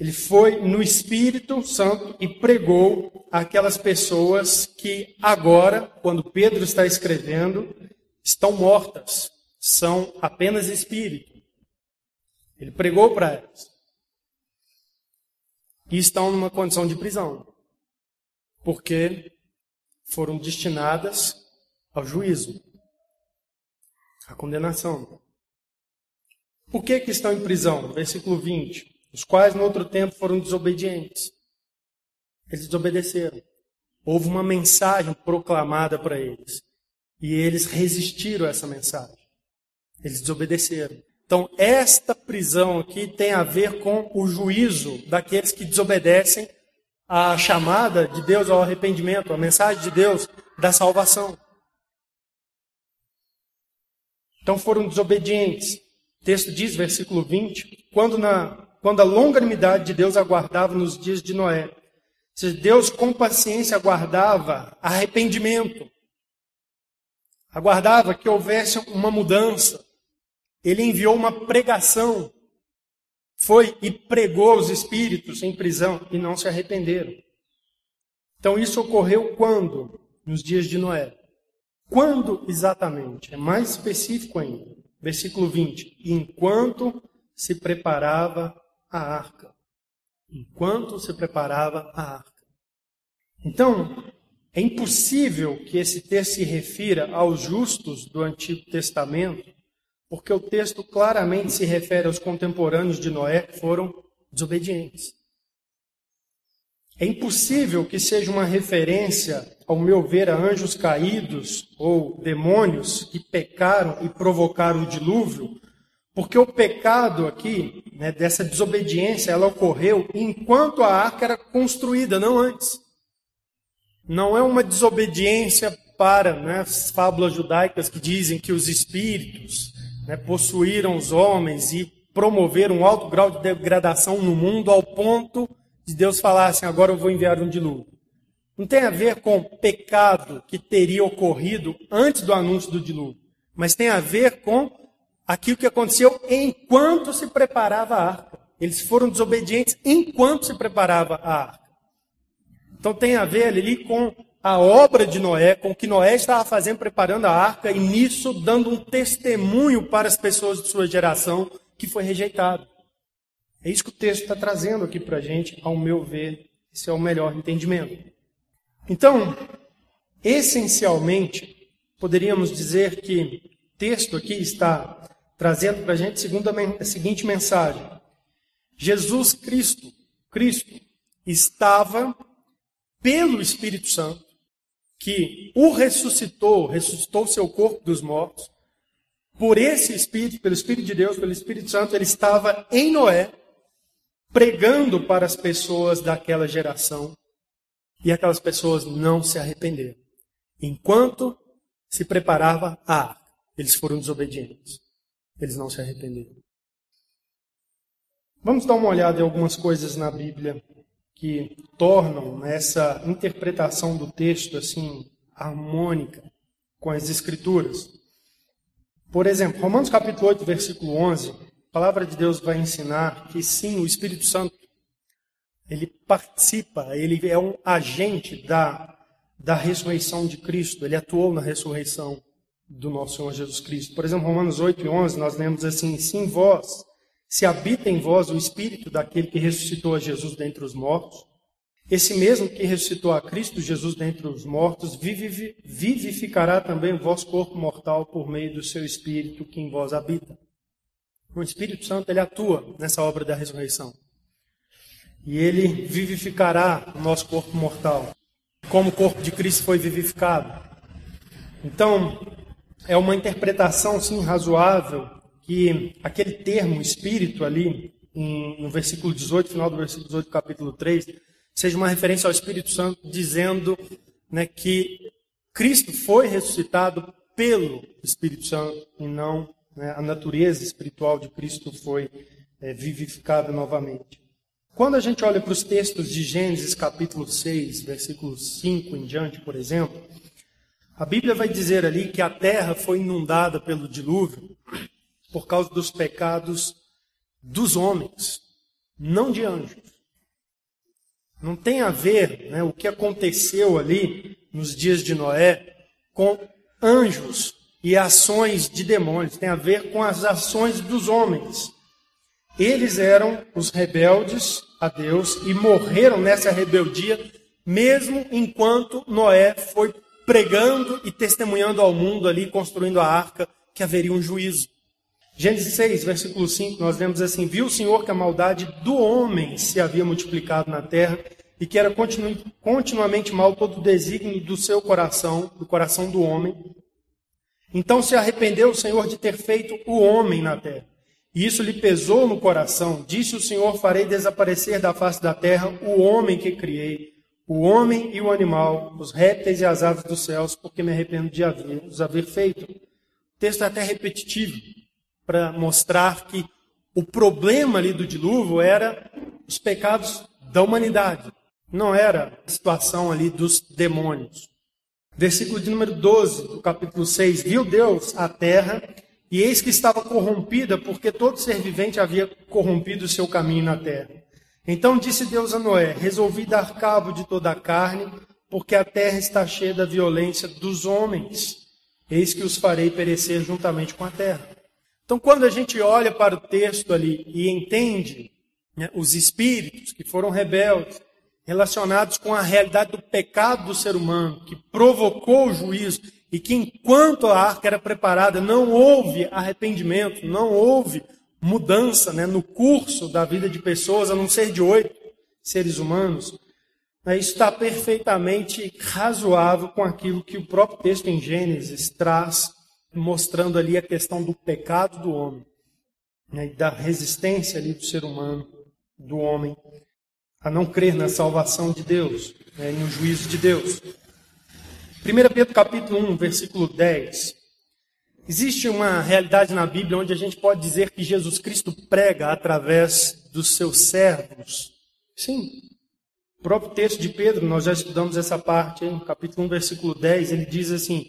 ele foi no Espírito Santo e pregou aquelas pessoas que agora, quando Pedro está escrevendo, estão mortas, são apenas espírito. Ele pregou para elas. E estão numa condição de prisão. Porque foram destinadas ao juízo, à condenação. Por que, que estão em prisão? Versículo 20 os quais no outro tempo foram desobedientes. Eles desobedeceram. Houve uma mensagem proclamada para eles. E eles resistiram a essa mensagem. Eles desobedeceram. Então, esta prisão aqui tem a ver com o juízo daqueles que desobedecem à chamada de Deus ao arrependimento, a mensagem de Deus da salvação. Então foram desobedientes. O texto diz, versículo 20, quando na quando a longanimidade de Deus aguardava nos dias de Noé. Deus com paciência aguardava arrependimento, aguardava que houvesse uma mudança. Ele enviou uma pregação, foi e pregou os espíritos em prisão e não se arrependeram. Então isso ocorreu quando? Nos dias de Noé. Quando exatamente? É mais específico ainda. Versículo 20: Enquanto se preparava a arca. Enquanto se preparava a arca. Então, é impossível que esse texto se refira aos justos do Antigo Testamento, porque o texto claramente se refere aos contemporâneos de Noé que foram desobedientes. É impossível que seja uma referência, ao meu ver, a anjos caídos ou demônios que pecaram e provocaram o dilúvio, porque o pecado aqui, né, dessa desobediência, ela ocorreu enquanto a arca era construída, não antes. Não é uma desobediência para né, as fábulas judaicas que dizem que os espíritos né, possuíram os homens e promoveram um alto grau de degradação no mundo ao ponto de Deus falar assim: agora eu vou enviar um dilúvio. Não tem a ver com pecado que teria ocorrido antes do anúncio do dilúvio, mas tem a ver com aquilo que aconteceu enquanto se preparava a arca. Eles foram desobedientes enquanto se preparava a arca. Então tem a ver ali com a obra de Noé, com o que Noé estava fazendo, preparando a arca, e nisso dando um testemunho para as pessoas de sua geração que foi rejeitado. É isso que o texto está trazendo aqui para a gente, ao meu ver, esse é o melhor entendimento. Então, essencialmente, poderíamos dizer que o texto aqui está trazendo para a gente a seguinte mensagem: Jesus Cristo, Cristo, estava pelo Espírito Santo, que o ressuscitou, ressuscitou seu corpo dos mortos, por esse Espírito, pelo Espírito de Deus, pelo Espírito Santo, ele estava em Noé, pregando para as pessoas daquela geração e aquelas pessoas não se arrependeram. Enquanto se preparava a arca, eles foram desobedientes. Eles não se arrependeram. Vamos dar uma olhada em algumas coisas na Bíblia que tornam essa interpretação do texto assim harmônica com as escrituras. Por exemplo, Romanos capítulo 8, versículo 11, a palavra de Deus vai ensinar que sim, o Espírito Santo, ele participa, ele é um agente da, da ressurreição de Cristo, ele atuou na ressurreição do nosso Senhor Jesus Cristo. Por exemplo, Romanos 8 e 11, nós lemos assim: Sim, vós, se habita em vós o Espírito daquele que ressuscitou a Jesus dentre os mortos, esse mesmo que ressuscitou a Cristo Jesus dentre os mortos, vivificará também o vosso corpo mortal por meio do seu Espírito que em vós habita. O Espírito Santo ele atua nessa obra da ressurreição. E ele vivificará o nosso corpo mortal, como o corpo de Cristo foi vivificado. Então, é uma interpretação sim razoável que aquele termo espírito ali no versículo 18, final do versículo 18, capítulo 3, seja uma referência ao Espírito Santo dizendo né, que Cristo foi ressuscitado pelo Espírito Santo e não né, a natureza espiritual de Cristo foi é, vivificada novamente. Quando a gente olha para os textos de Gênesis capítulo 6, versículo 5 em diante, por exemplo, a Bíblia vai dizer ali que a terra foi inundada pelo dilúvio por causa dos pecados dos homens, não de anjos. Não tem a ver né, o que aconteceu ali nos dias de Noé com anjos e ações de demônios, tem a ver com as ações dos homens. Eles eram os rebeldes a Deus e morreram nessa rebeldia, mesmo enquanto Noé foi pregando e testemunhando ao mundo ali, construindo a arca, que haveria um juízo. Gênesis 6, versículo 5, nós lemos assim: Viu o Senhor que a maldade do homem se havia multiplicado na terra e que era continu continuamente mal todo o desígnio do seu coração, do coração do homem, então se arrependeu o Senhor de ter feito o homem na terra. E isso lhe pesou no coração. Disse o Senhor: Farei desaparecer da face da terra o homem que criei, o homem e o animal, os répteis e as aves dos céus, porque me arrependo de haver, os haver feito. O texto é até repetitivo, para mostrar que O problema ali do dilúvio era os pecados da humanidade, não era a situação ali dos demônios. Versículo de número 12 do capítulo 6: Viu Deus a terra, e eis que estava corrompida, porque todo ser vivente havia corrompido o seu caminho na terra. Então disse Deus a Noé: Resolvi dar cabo de toda a carne, porque a terra está cheia da violência dos homens. Eis que os farei perecer juntamente com a terra. Então, quando a gente olha para o texto ali e entende né, os espíritos que foram rebeldes, relacionados com a realidade do pecado do ser humano, que provocou o juízo, e que enquanto a arca era preparada, não houve arrependimento, não houve mudança né, no curso da vida de pessoas, a não ser de oito seres humanos. Né, isso está perfeitamente razoável com aquilo que o próprio texto em Gênesis traz mostrando ali a questão do pecado do homem, né, da resistência ali do ser humano, do homem, a não crer na salvação de Deus, né, no juízo de Deus. 1 Pedro capítulo 1, versículo 10. Existe uma realidade na Bíblia onde a gente pode dizer que Jesus Cristo prega através dos seus servos. Sim. O próprio texto de Pedro, nós já estudamos essa parte, hein? capítulo 1, versículo 10, ele diz assim: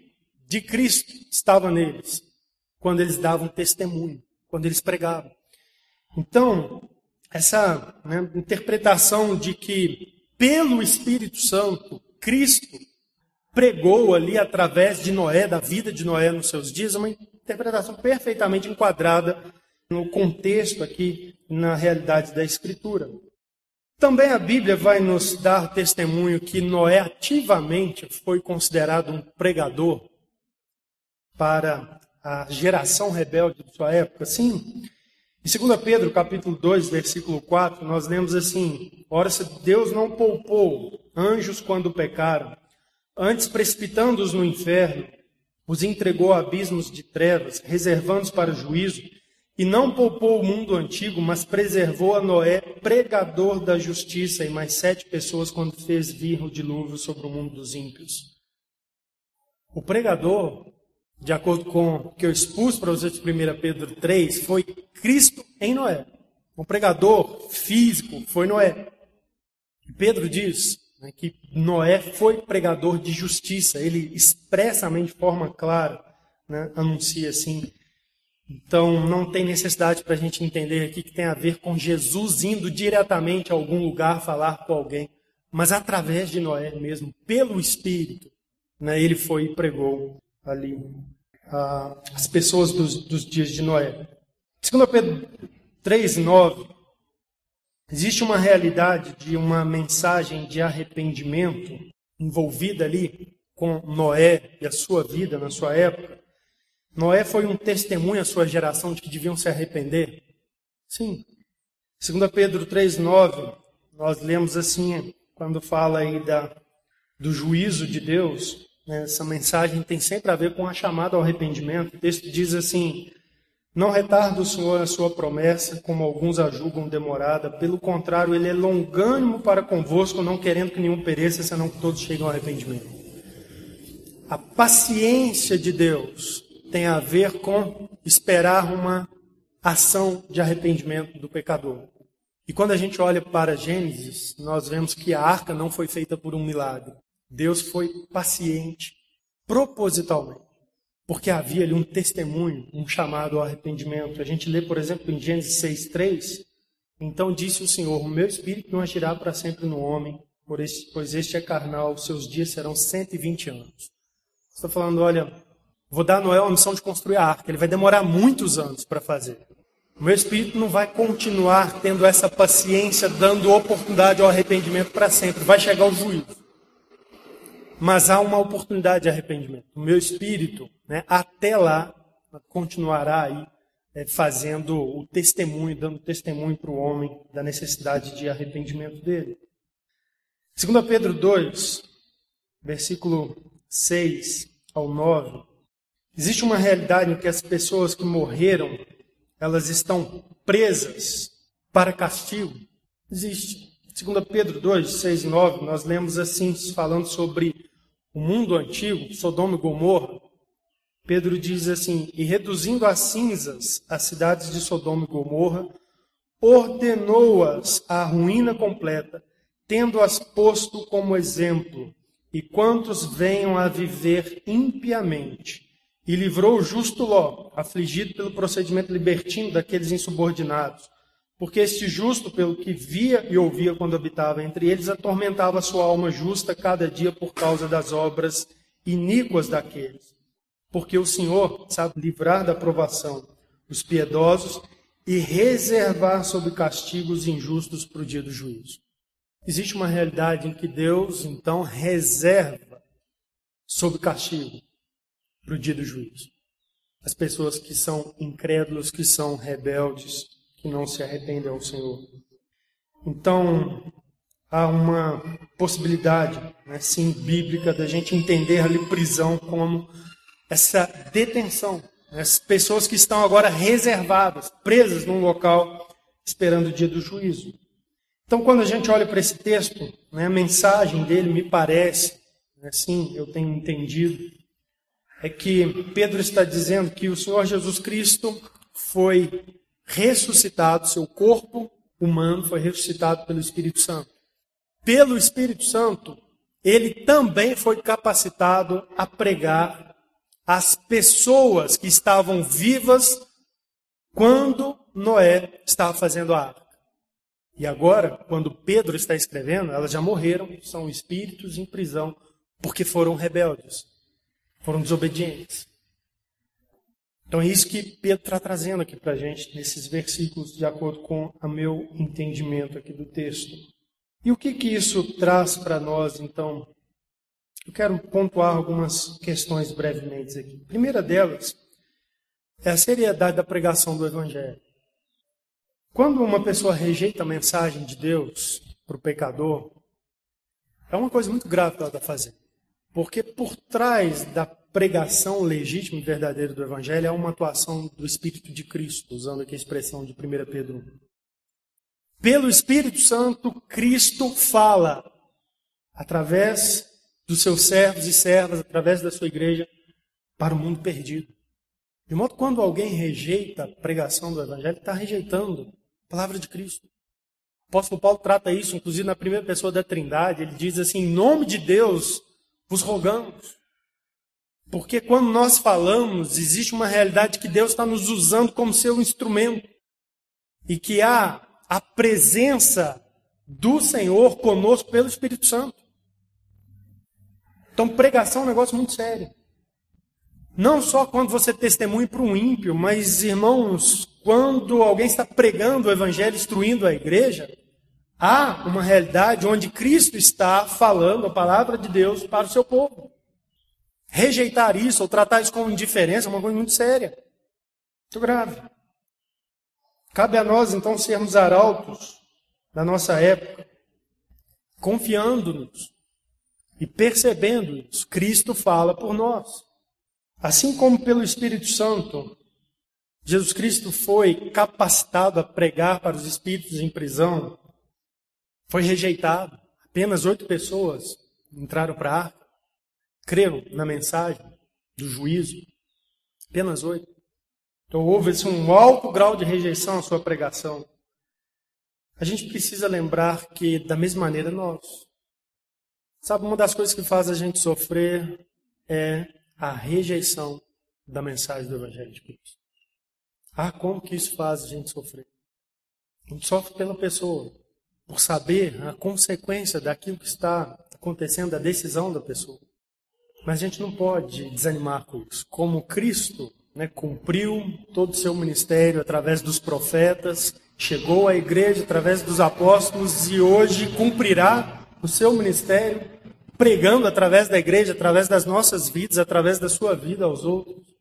de Cristo estava neles, quando eles davam testemunho, quando eles pregavam. Então, essa né, interpretação de que, pelo Espírito Santo, Cristo pregou ali através de Noé, da vida de Noé nos seus dias, é uma interpretação perfeitamente enquadrada no contexto aqui, na realidade da Escritura. Também a Bíblia vai nos dar testemunho que Noé ativamente foi considerado um pregador para a geração rebelde de sua época? Sim. Em 2 Pedro, capítulo 2, versículo 4, nós lemos assim: Ora, se Deus não poupou anjos quando pecaram, antes precipitando-os no inferno, os entregou a abismos de trevas, reservando-os para o juízo, e não poupou o mundo antigo, mas preservou a Noé, pregador da justiça, e mais sete pessoas quando fez vir o dilúvio sobre o mundo dos ímpios. O pregador de acordo com o que eu expus para vocês de 1 Pedro 3, foi Cristo em Noé. O pregador físico foi Noé. Pedro diz né, que Noé foi pregador de justiça. Ele expressamente, de forma clara, né, anuncia assim. Então, não tem necessidade para a gente entender aqui que tem a ver com Jesus indo diretamente a algum lugar falar com alguém, mas através de Noé mesmo, pelo Espírito, né, ele foi e pregou ali ah, as pessoas dos, dos dias de Noé. 2 Pedro 3, 9, existe uma realidade de uma mensagem de arrependimento envolvida ali com Noé e a sua vida na sua época. Noé foi um testemunho à sua geração de que deviam se arrepender. Sim. 2 Pedro 3,9, nós lemos assim, quando fala aí da, do juízo de Deus, essa mensagem tem sempre a ver com a chamada ao arrependimento. O texto diz assim: Não retarda o Senhor a sua promessa, como alguns a julgam demorada. Pelo contrário, ele é longânimo para convosco, não querendo que nenhum pereça, senão que todos cheguem ao arrependimento. A paciência de Deus tem a ver com esperar uma ação de arrependimento do pecador. E quando a gente olha para Gênesis, nós vemos que a arca não foi feita por um milagre. Deus foi paciente, propositalmente, porque havia ali um testemunho, um chamado ao arrependimento. A gente lê, por exemplo, em Gênesis 6,3: Então disse o Senhor: O meu espírito não agirá para sempre no homem, pois este é carnal, seus dias serão 120 anos. Está falando, olha, vou dar a Noé uma missão de construir a arca, ele vai demorar muitos anos para fazer. O meu espírito não vai continuar tendo essa paciência, dando oportunidade ao arrependimento para sempre. Vai chegar o juízo mas há uma oportunidade de arrependimento. O meu espírito, né, até lá, continuará aí é, fazendo o testemunho, dando testemunho para o homem da necessidade de arrependimento dele. 2 Pedro 2, versículo 6 ao 9, existe uma realidade em que as pessoas que morreram, elas estão presas para castigo. Existe. 2 Pedro 2, 6 e 9, nós lemos assim, falando sobre o mundo antigo, Sodoma e Gomorra. Pedro diz assim: E reduzindo a cinzas as cidades de Sodoma e Gomorra, ordenou-as à ruína completa, tendo-as posto como exemplo, e quantos venham a viver impiamente. E livrou o justo Ló, afligido pelo procedimento libertino daqueles insubordinados. Porque este justo, pelo que via e ouvia quando habitava entre eles, atormentava sua alma justa cada dia por causa das obras iníquas daqueles porque o Senhor sabe livrar da provação os piedosos e reservar sob castigos injustos para o dia do juízo. Existe uma realidade em que Deus, então, reserva sob castigo para o dia do juízo. As pessoas que são incrédulos, que são rebeldes, que não se arrependem ao Senhor. Então, há uma possibilidade, né, sim, bíblica, da gente entender ali prisão como essa detenção. As pessoas que estão agora reservadas, presas num local, esperando o dia do juízo. Então, quando a gente olha para esse texto, né, a mensagem dele me parece, assim eu tenho entendido, é que Pedro está dizendo que o Senhor Jesus Cristo foi ressuscitado, seu corpo humano foi ressuscitado pelo Espírito Santo. Pelo Espírito Santo, ele também foi capacitado a pregar as pessoas que estavam vivas quando Noé estava fazendo a arca. E agora, quando Pedro está escrevendo, elas já morreram, são espíritos em prisão, porque foram rebeldes, foram desobedientes. Então é isso que Pedro está trazendo aqui para a gente, nesses versículos, de acordo com o meu entendimento aqui do texto. E o que, que isso traz para nós, então, eu quero pontuar algumas questões brevemente aqui. A primeira delas é a seriedade da pregação do Evangelho. Quando uma pessoa rejeita a mensagem de Deus para o pecador, é uma coisa muito grave que ela está fazendo. Porque por trás da pregação legítima e verdadeira do Evangelho é uma atuação do Espírito de Cristo, usando aqui a expressão de 1 Pedro Pelo Espírito Santo, Cristo fala através dos seus servos e servas através da sua igreja para o mundo perdido. De modo que quando alguém rejeita a pregação do Evangelho, está rejeitando a palavra de Cristo. O apóstolo Paulo trata isso, inclusive na primeira pessoa da Trindade. Ele diz assim: em nome de Deus vos rogamos. Porque quando nós falamos, existe uma realidade que Deus está nos usando como seu instrumento. E que há a presença do Senhor conosco pelo Espírito Santo. Então, pregação é um negócio muito sério. Não só quando você testemunha para um ímpio, mas, irmãos, quando alguém está pregando o evangelho, instruindo a igreja, há uma realidade onde Cristo está falando a palavra de Deus para o seu povo. Rejeitar isso ou tratar isso como indiferença é uma coisa muito séria, muito grave. Cabe a nós, então, sermos arautos da nossa época, confiando-nos e percebendo isso, Cristo fala por nós. Assim como pelo Espírito Santo, Jesus Cristo foi capacitado a pregar para os espíritos em prisão, foi rejeitado. Apenas oito pessoas entraram para a arca, creram na mensagem do juízo. Apenas oito. Então houve assim, um alto grau de rejeição à sua pregação. A gente precisa lembrar que, da mesma maneira, nós Sabe, uma das coisas que faz a gente sofrer é a rejeição da mensagem do Evangelho de Cristo. Ah, como que isso faz a gente sofrer? A gente sofre pela pessoa, por saber a consequência daquilo que está acontecendo, da decisão da pessoa. Mas a gente não pode desanimar com isso. Como Cristo né, cumpriu todo o seu ministério através dos profetas, chegou à igreja através dos apóstolos e hoje cumprirá o seu ministério, pregando através da igreja, através das nossas vidas, através da sua vida aos outros.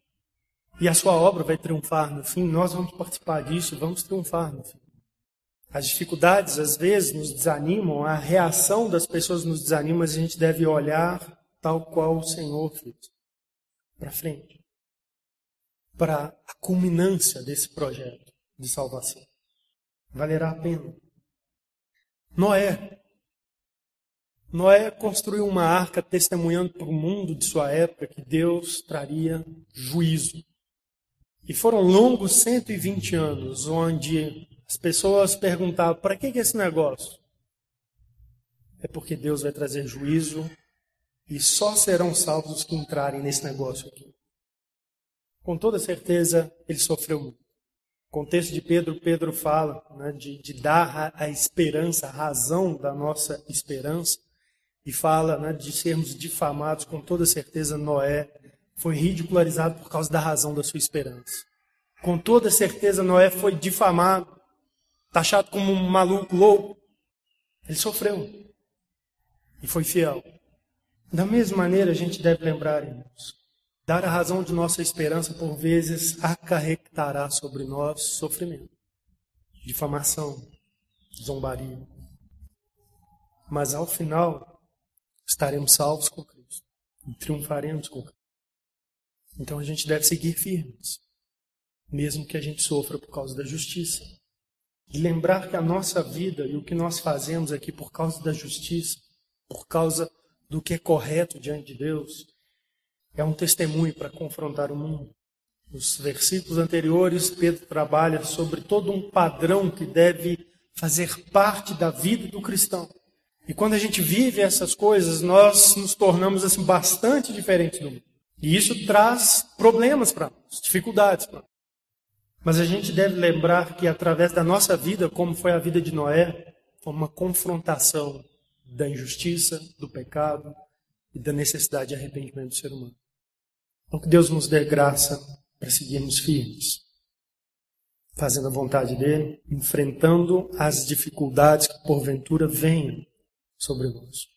E a sua obra vai triunfar no fim, nós vamos participar disso, vamos triunfar no fim. As dificuldades às vezes nos desanimam, a reação das pessoas nos desanima, mas a gente deve olhar tal qual o Senhor fez. Para frente. Para a culminância desse projeto de salvação. Valerá a pena. Noé. Noé construiu uma arca testemunhando para o mundo de sua época que Deus traria juízo. E foram longos 120 anos onde as pessoas perguntavam: para que, é esse negócio? É porque Deus vai trazer juízo e só serão salvos os que entrarem nesse negócio aqui. Com toda certeza, ele sofreu muito. No contexto de Pedro, Pedro fala né, de, de, dar a, a, esperança, a razão da nossa esperança, e fala né, de sermos difamados. Com toda certeza, Noé foi ridicularizado por causa da razão da sua esperança. Com toda certeza, Noé foi difamado, taxado como um maluco louco. Ele sofreu e foi fiel. Da mesma maneira, a gente deve lembrar, irmãos, dar a razão de nossa esperança, por vezes, acarretará sobre nós sofrimento, difamação, zombaria. Mas ao final, estaremos salvos com Cristo e triunfaremos com Cristo. Então a gente deve seguir firmes, mesmo que a gente sofra por causa da justiça. E lembrar que a nossa vida e o que nós fazemos aqui por causa da justiça, por causa do que é correto diante de Deus, é um testemunho para confrontar o mundo. Nos versículos anteriores, Pedro trabalha sobre todo um padrão que deve fazer parte da vida do cristão. E quando a gente vive essas coisas, nós nos tornamos assim bastante diferentes do mundo. E isso traz problemas para nós, dificuldades para nós. Mas a gente deve lembrar que através da nossa vida, como foi a vida de Noé, foi uma confrontação da injustiça, do pecado e da necessidade de arrependimento do ser humano. Então que Deus nos dê graça para seguirmos firmes, fazendo a vontade dele, enfrentando as dificuldades que porventura venham sobre nós.